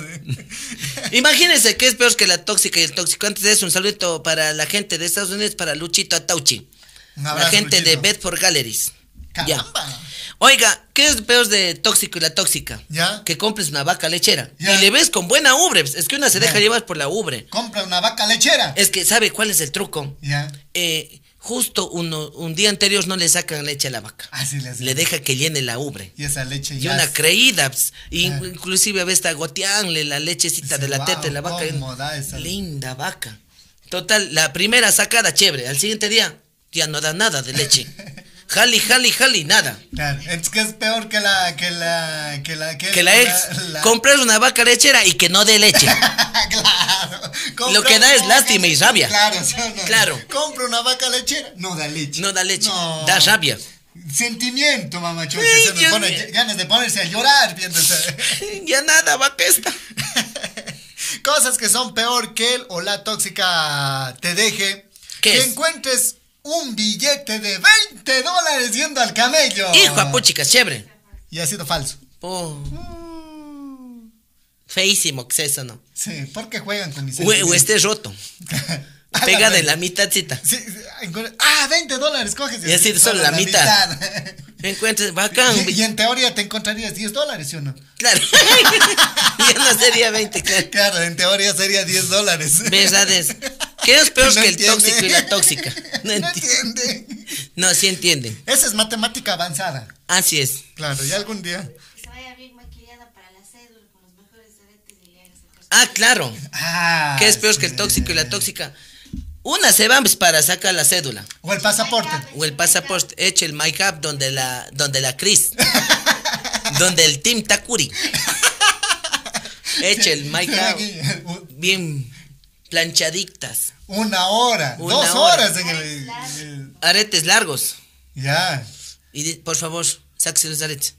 Imagínense que es peor que la tóxica y el tóxico. Antes de eso, un saludito para la gente de Estados Unidos, para Luchito Atauchi. Un La abrazo, gente de. Bedford Galleries. Ya. Caramba. Oiga, ¿qué es peor de tóxico y la tóxica? Ya. Que compres una vaca lechera. Ya. Y le ves con buena ubre. Es que una se deja Ya. llevar por la ubre. Compra una vaca lechera. Es que, ¿sabe cuál es el truco? Ya. Eh, justo uno, un día anterior no le sacan leche a la vaca. Así le hace. Le deja que llene la ubre. Y esa leche Y ya. una es- creída, ps, y Ah. inclusive a veces goteanle la lechecita Sí, de la wow, teta de la vaca. esa- Linda vaca. Total, la primera sacada chévere, al siguiente día ya no da nada de leche. Jali, jali, jali, nada. Claro, es que es peor que la que la que la Que la ex, la- comprar una vaca lechera y que no dé leche. claro. Lo que da es lástima y rabia. Claro, ¿sí no? Claro. Compra una vaca lechera, no da leche. No da leche, No. da rabia. Sentimiento, mamá chocha, Ay, se Dios pone ganas de ponerse a llorar viendo esa- Ya nada, vaca esta. Cosas que son peor que él o la tóxica te deje. ¿Qué que es? encuentres un billete de 20 dólares yendo al camello. Hijo a puchicas, chévere. Y ha sido falso. Oh, feísimo que es eso, ¿no? Sí, porque juegan con mis O, o esté roto, A la pegada vez. en la mitadcita. Sí, ah, 20 dólares, coges. Y así solo la mitad. Encuentres bacán. y, y en teoría te encontrarías 10 dólares, ¿sí o no? Claro. ya no sería 20, claro. Claro, en teoría sería 10 dólares. Verdades. ¿Qué es peor No que el entiende. tóxico y la tóxica? No, No no, sí entienden. Esa es matemática avanzada. Así es. Claro, y algún día. Que se vaya bien maquillada para la cédula con los mejores aretes y le haga sacar Ah, claro. Ah. ¿Qué es peor que el tóxico y la tóxica? Una se va pues, para sacar la cédula. O el pasaporte. O el pasaporte. Eche el make up donde la, donde la Cris. donde el Team Takuri. Eche el make up bien planchaditas. Una hora, Una dos hora. horas en el. el- Aretes largos. Ya. Y por favor, sáquese los aretes.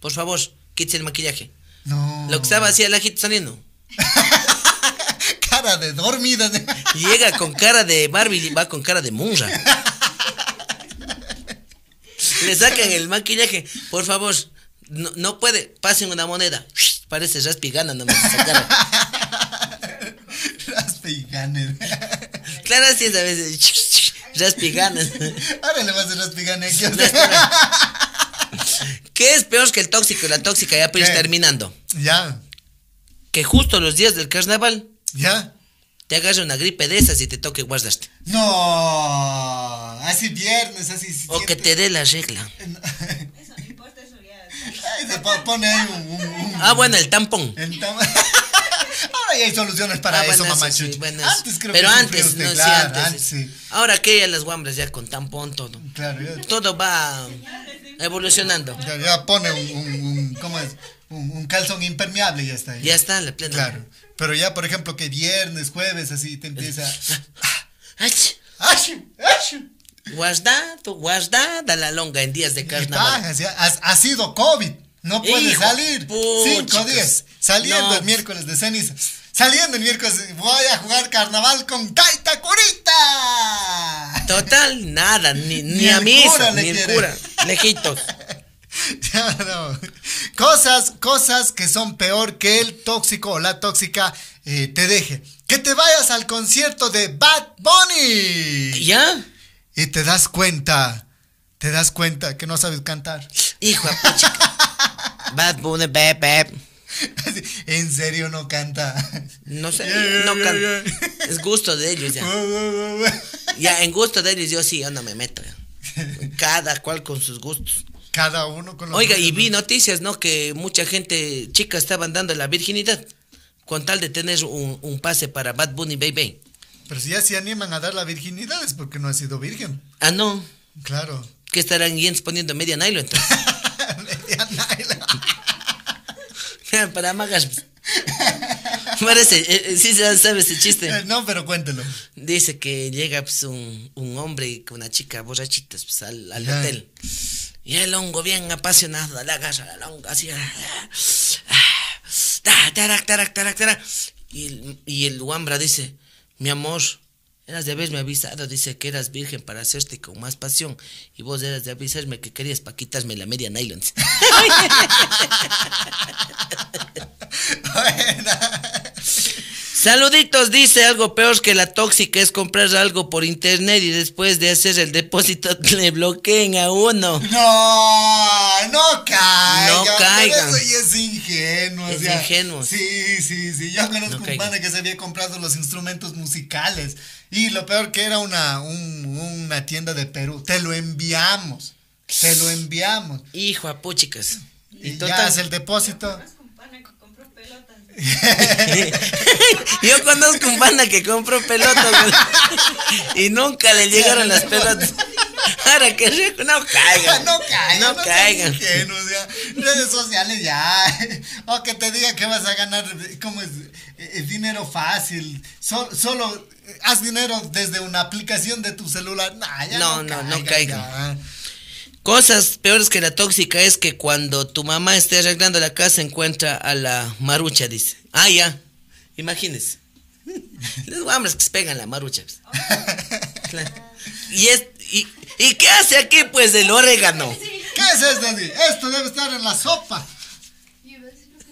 Por favor, quítese el maquillaje. No. Lo que estaba así el ajito saliendo. Cara de dormida. Llega con cara de Barbie y va con cara de monja. Le sacan el maquillaje. Por favor, no, no puede. Pasen una moneda. Parece raspigana nomás gane. Claro, así es a veces. Raspigana. Ahora le vas a hacer raspigane aquí. ¿Qué es peor que el tóxico y la tóxica? Ya ¿Qué? terminando. Ya. Que justo los días del carnaval Ya. te agarre una gripe de esas y te toque guardaste. No. Así viernes, así. O que te dé la regla. Eso no importa, eso ya. Pone ahí un. un- un- Ah, bueno, el tampón. el Ahora ya hay soluciones para Ah, eso, bueno, mamá sí, antes creo pero que antes, usted, no, sí, antes. sí. Ahora que ya las guambras ya con tampón todo. Claro, ya, Todo va evolucionando. ya- ya pone un, un- un- ¿cómo es? Un, un calzón impermeable y ya está. ahí. Ya está la plena. Claro. Pero ya, por ejemplo, que viernes, jueves, así te empieza. Guardado, guardada la longa en días de carnaval. pagas, ya. Has- Ha sido COVID. No puedes Hijo, salir. Cinco días. Saliendo No. el miércoles de ceniza. Saliendo el miércoles, voy a jugar carnaval con Taita Curita. Total, nada, ni, ni, Ni a misa, ni el cura. Lejitos. Ya, no. Cosas, cosas que son peor que el tóxico o la tóxica eh, te deje. Que te vayas al concierto de Bad Bunny ¿Ya? y te das cuenta, te das cuenta que no sabes cantar. Hijo de pucha. Bad Bunny, beb, beb. En serio no canta. No sé, Yeah, no yeah, can- yeah. Es gusto de ellos ya. Ya, en gusto de ellos yo sí, yo no me meto. Cada cual con sus gustos. Cada uno con los Oiga, y vi ¿no? noticias, ¿no? Que mucha gente, chicas, estaban dando la virginidad con tal de tener un, un pase para Bad Bunny Baby. Pero si ya se animan a dar la virginidad es porque no ha sido virgen. Ah, no. Claro. Que estarán poniendo media nylon entonces. Media nylon. para magas. Parece, eh, eh, sí sabe ese chiste. Eh, No, pero cuéntelo. Dice que llega pues, un, un hombre con una chica borrachitas pues, al, al hotel. Y el hongo bien apasionado le agarra la hongo así. ah, ta, tarac, tarac, tarac, tarac. Y, el- y el Wambra dice, mi amor, eras de haberme avisado, dice que eras virgen para hacerte con más pasión. Y vos eras de avisarme que querías para quitarme la media nylon. Saluditos, dice algo peor que la tóxica es comprar algo por internet y después de hacer el depósito le bloqueen a uno. No, no caigan. No caigan. pero Eso ya es ingenuo. Es o sea, ingenuo. Sí, sí, sí. Yo conozco No un pana que se había comprado los instrumentos musicales. Y lo peor que era una, un- una tienda de Perú. Te lo enviamos. Te lo enviamos. Hijo a puchicas. Y, Y ya total, es el depósito. Conozco un pana que compró pelotas. yo conozco un banda que compró pelotas y nunca le llegaron las pelotas. Ahora que rico, no caigan. No caigan, No ingenuos. Redes sociales ya. O que te diga que vas a ganar, ¿cómo es? Dinero fácil. So- solo eh, haz dinero desde una aplicación de tu celular. Nah, ya No, no, no, no caigan, caigan. ya. Cosas peores que la tóxica es que cuando tu mamá esté arreglando la casa encuentra a la marucha, dice. Ah, ya. Imagínense. Los hombres que se pegan la marucha. pues. Claro. Y, es, y, ¿Y qué hace aquí, pues, el orégano? ¿Qué es esto? Esto debe estar en la sopa.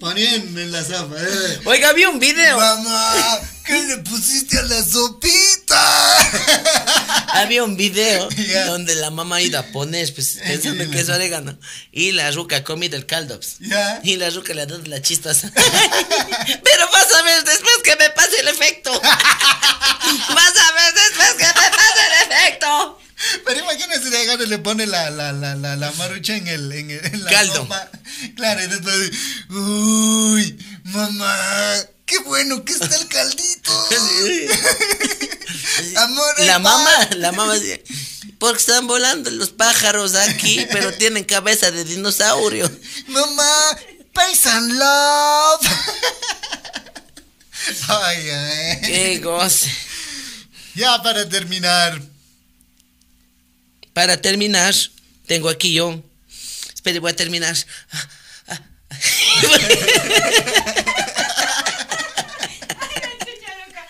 Poniendo en la sopa. eh. Oiga, vi un video. Mamá, ¿qué le pusiste a la sopita? Había un video donde la mamá ha ido a poner, pues, pensando que es orégano. Y la ruca ha comido el caldo. pues. Ya. Y la ruca le ha dado la chistosa. Pero vas a ver después que me pase el efecto. Vas a ver después que me pase el efecto. Pero imagínese y le pone la, la, la, la, la marucha en el, en el en la Caldo. sopa. Claro, y después uy, mamá, qué bueno que está el caldito. Amor, La mamá, la mamá porque están volando los pájaros aquí, pero tienen cabeza de dinosaurio. Mamá, peace and love. Ay, ay. Qué goce. Ya para terminar. Para terminar, tengo aquí yo. Espere, voy a terminar. Chucha loca.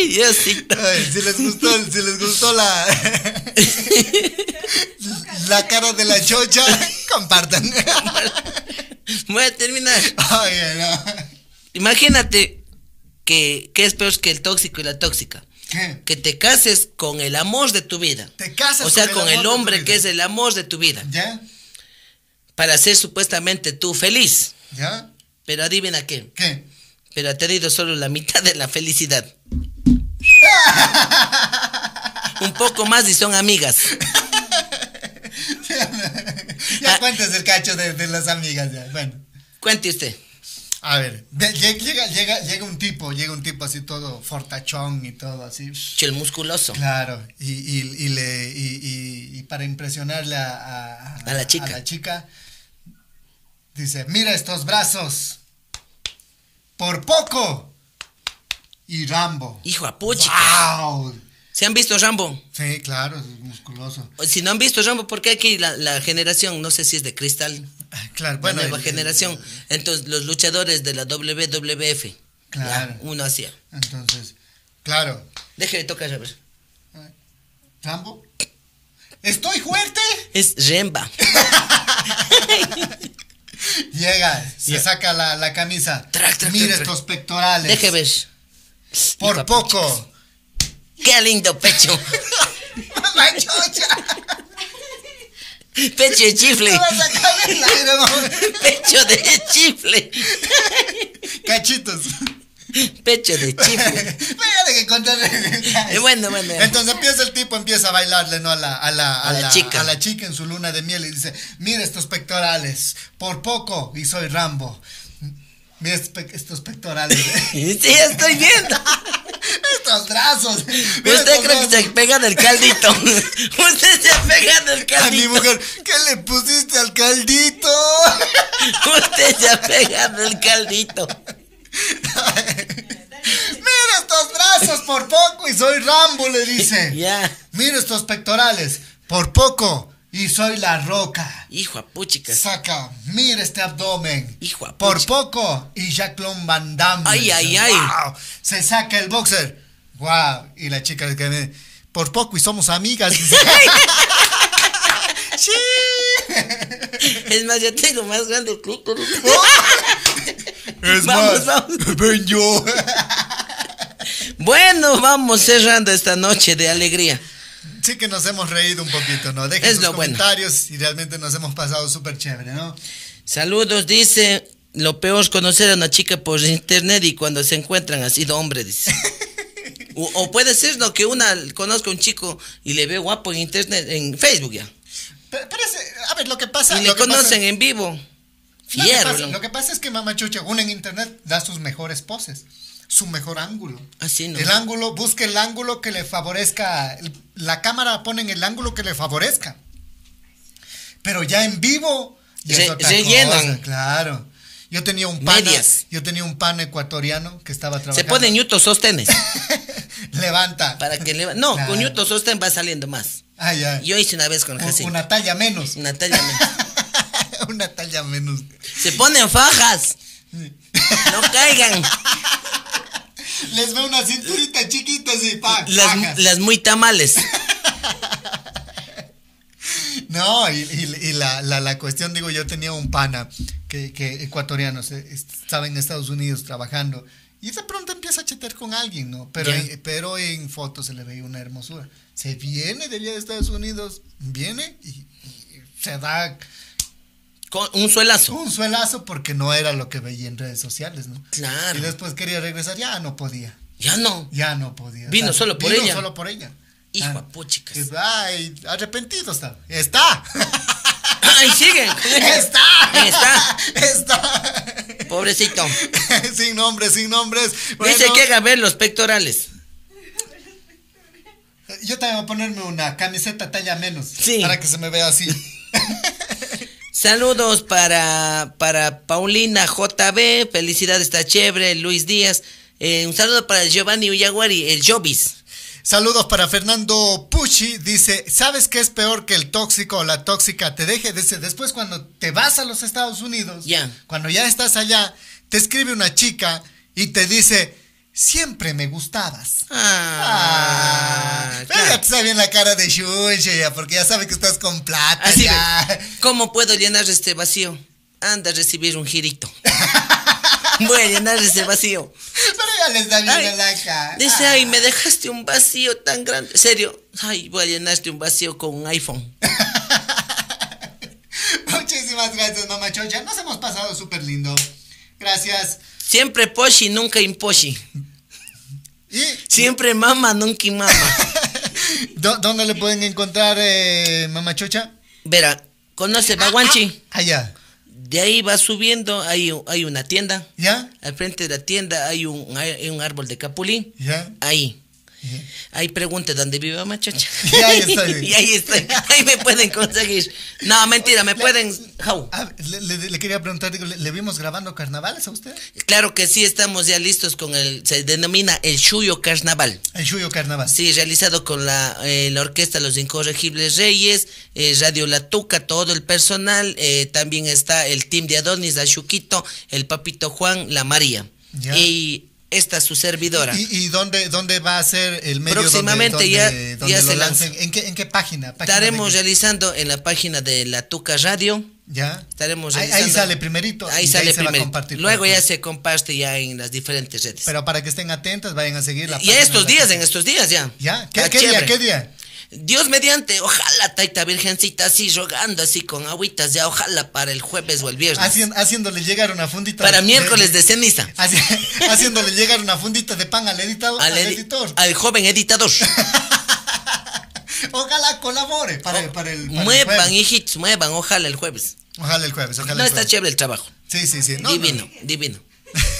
Hey, Diosito. Ay, si les gustó, si les gustó la la cara de la chocha, compartan. Voy a terminar. No. Imagínate que, que es peor que el tóxico y la tóxica. ¿Qué? Que te cases con el amor de tu vida. Te casas O sea, con con el hombre que es el amor de tu vida. ¿Ya? Para ser supuestamente tú feliz. ¿Ya? Pero adivina qué. ¿Qué? Pero ha tenido solo la mitad de la felicidad. Un poco más y son amigas. Ya cuentes el cacho de, de las amigas, ya. Bueno. Cuente usted. A ver, de- llega, llega, llega un tipo, llega un tipo así todo fortachón y todo así. El musculoso. Claro, y, y, y le, y, y- y para impresionarle a, a- A la chica. a la chica, dice, mira estos brazos, por poco, y Rambo. Hijo a puchica. ¡Wow! ¿Se han visto Rambo? Sí, claro, es musculoso. Si no han visto Rambo, porque aquí la, la generación, no sé si es de cristal, Claro, la bueno. nueva el- generación. Entonces, los luchadores de la WWF. Claro. ya, uno hacía. Entonces, claro. Deje de tocar, a ver. ¿Rambo? ¿Estoy fuerte? Es Remba. Llega, se saca la, la camisa. Trac, trac, Mira trac. estos pectorales. Deje ver. Por Hijo poco. Qué lindo pecho. Mamá chocha. Pecho de chifle. Te vas a sacar el aire, mamá. Pecho de chifle. Cachitos. Pecho de chifle. Que contarle. Eh, bueno, bueno. Entonces empieza el tipo, empieza a bailarle, ¿no? A la, a la, A la chica. A la chica en su luna de miel y dice, mira estos pectorales, por poco y soy Rambo. Mira estos, pe- estos pectorales. Sí, estoy viendo. estos brazos. Usted cree que se pega del caldito. Usted se pega del A mi caldito. mujer, ¿qué le pusiste al caldito? Usted se pega del caldito. Mira estos brazos, por poco y soy Rambo, le dice. Ya. Mira estos pectorales, por poco y soy la roca. Hijo a puchicas. Saca, mira este abdomen. Hijo de Por poco y Jacqueline Van Damme. Ay, ay, ay. Wow. Se saca el boxer. Wow. Y la chica que me por poco y somos amigas. sí. Es más, ya tengo más grande el clítoris. Es Vamos, más, vamos. ven yo. Bueno, vamos cerrando esta noche de alegría. Sí que nos hemos reído un poquito, ¿no? Dejen sus bueno. comentarios y realmente nos hemos pasado súper chévere, ¿no? Saludos, dice. Lo peor es conocer a una chica por internet y cuando se encuentran ha sido hombre, dice. O, o puede ser lo que una conozca a un chico y le ve guapo en internet, en Facebook ya. Pero, pero ese- a ver, lo que pasa... Y lo le pasa- conocen en vivo. Lo que, Fierro. pasa, ¿no? lo que pasa es que Mamá Chucha, uno en internet da sus mejores poses, su mejor ángulo. Así no. El ángulo, busque el ángulo que le favorezca. La cámara pone en el ángulo que le favorezca. Pero ya en vivo. Ya es Re- otra rellenan. cosa, claro. Yo tenía un Medias. yo tenía un pan ecuatoriano que estaba Se trabajando. pone ñuto sostenes. Levanta. Para que. No, Claro. con ñuto sostén va saliendo más. Ah, ya. Yo hice una vez con Jacinto. Una talla menos. Una talla menos. Una talla menos. Se ponen fajas. No caigan. Les veo una cinturita chiquita así, pa, Las, muy tamales. No, y, y- y la, la, la cuestión, digo, yo tenía un pana que, que ecuatoriano, estaba en Estados Unidos trabajando y de pronto empieza a chatear con alguien, ¿no? Pero, pero en fotos se le veía una hermosura. Se viene de allá de Estados Unidos, viene y, y se da Con un suelazo. un suelazo porque no era lo que veía en redes sociales, ¿no? Claro. Y después quería regresar, ya no podía, Ya no. ya no podía. Vino solo por vino ella. solo por ella. Hijo Ah, puchicas. Ay, arrepentido está. Está. ¡Ay, siguen! Está. Está. Está. Pobrecito. sin nombres, sin nombres. Dice que haga ver los pectorales. Yo también voy a ponerme una camiseta talla menos. Sí. Para que se me vea así. Saludos para, para Paulina JB. Felicidades, está chévere. Luis Díaz. Eh, un saludo para Giovanni Uyaguari, el Jobis. Saludos para Fernando Pucci. Dice, ¿sabes qué es peor que el tóxico o la tóxica te deje? Dice, después cuando te vas a los Estados Unidos, cuando ya estás allá, te escribe una chica y te dice, siempre me gustabas. Ah, Ah, claro. ya te está bien la cara de Shunche ya, porque ya sabe que estás con plata Así ya. ve, ¿Cómo puedo llenar este vacío? Anda a recibir un girito. Voy a llenar ese vacío. Pero ya les da bien Ay, la cara. Dice, ay, me dejaste un vacío tan grande. Serio, ay, voy a llenarte un vacío con un iPhone. Muchísimas gracias, mamá Chocha. Nos hemos pasado súper lindo. Gracias. Siempre poshi, nunca imposhi. ¿Y Siempre mama, nunca mama. ¿dó- dónde le pueden encontrar, eh, mamá Chocha? Verá, conoce Baguanchi. Allá. De ahí va subiendo, hay, hay una tienda. ¿Ya? Al frente de la tienda hay un, hay un árbol de capulín. ¿Ya? Ahí. Ahí pregunte dónde vive Mama Chocha. Y ahí estoy. y ahí estoy. Ahí me pueden conseguir. No, mentira, me pueden. How? Ah, le, le- le quería preguntar, digo, ¿le, vimos grabando carnavales a usted? Claro que sí, estamos ya listos con el. Se denomina el Shuyo Carnaval. El Chuyo Carnaval. Sí, realizado con la, eh, la orquesta Los Incorregibles Reyes, eh, Radio La Tuca, todo el personal. eh, también está el team de Adonis, la Chuquito, el Papito Juan, la María. Ya. Y esta su servidora. ¿Y, y dónde, dónde va a ser el medio Próximamente donde, ya- donde- donde ya lo se lancen? ¿En qué, ¿En qué página? ¿Página Estaremos realizando en la página de La Tuca Radio. ¿Ya? Estaremos ahí, ahí sale primerito. Ahí sale se va a primero. compartir Luego ya se comparte ya en las diferentes redes. Pero para que estén atentas, vayan a seguir la y página estos días, en estos días ya. ¿Ya? ¿Qué, qué día? ¿Qué día? Dios mediante, ojalá Taita Virgencita así rogando así con agüitas ya, ojalá para el jueves o el viernes. Haci- haciéndole llegar una fundita. para miércoles de ceniza. haci- haciéndole llegar una fundita de pan al editador. Al, Al, edi- editor. al joven editador. Ojalá colabore para, el- para el. para el muevan, jueves. hijitos, muevan, ojalá el jueves. Ojalá el jueves. Ojalá No el está jueves. chévere el trabajo. Sí, sí, sí. No, divino, no. divino.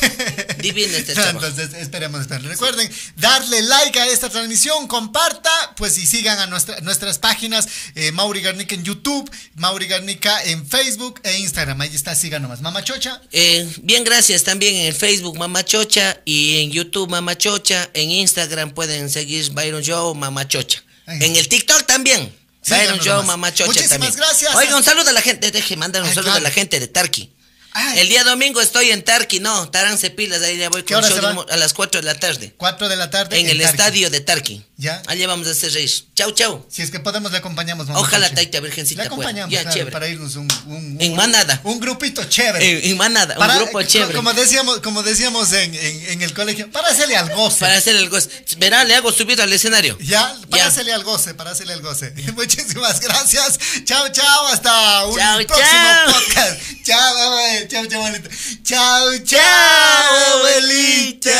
Divino este trabajo. Entonces, esperemos, esperemos. Recuerden darle like a esta transmisión, comparta, pues y sigan a nuestra- nuestras páginas, eh, Mauri Garnica en YouTube, Mauri Garnica en Facebook e Instagram. Ahí está, sigan nomás. Mama Chocha. Eh, bien, gracias también en el Facebook Mama Chocha y en YouTube Mama Chocha. En Instagram pueden seguir Byron Joe Mama Chocha. Ahí. En el TikTok también. Síganos Byron Joe nomás. Mama Chocha Muchísimas también. gracias. Oiga, un saludo a la gente. Deje mandar un Ay, saludo claro. a la gente de Tarqui. Ay. El día domingo estoy en Tarqui, no, Tarance Pilas, ahí ya voy ¿Qué con show a las 4 de la tarde. 4 de la tarde. En el Tarqui. estadio de Tarqui. Ya. Allá vamos a hacer reír. Chau, chau. Si es que podemos, le acompañamos. Ojalá. Taita Virgencita Le pueda. acompañamos, Ya, claro, chévere. para irnos un, un- En manada. Un grupito chévere. En, en manada, Para- un grupo chévere. Como decíamos, como decíamos en, en, en el colegio, para hacerle al goce. Para hacer el goce. Verá, le hago subir al escenario. Ya, para Ya. hacerle al goce, para hacerle al goce. Muchísimas gracias. Chao, chao, hasta un Chao, próximo chao. podcast. Chao, abuelita. Chao, chao, abuelita. Chao, chao, abuelita.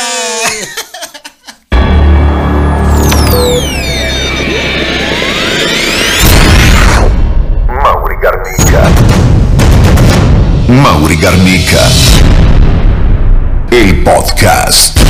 Mauri Garnica. Mauri Garnica. El podcast.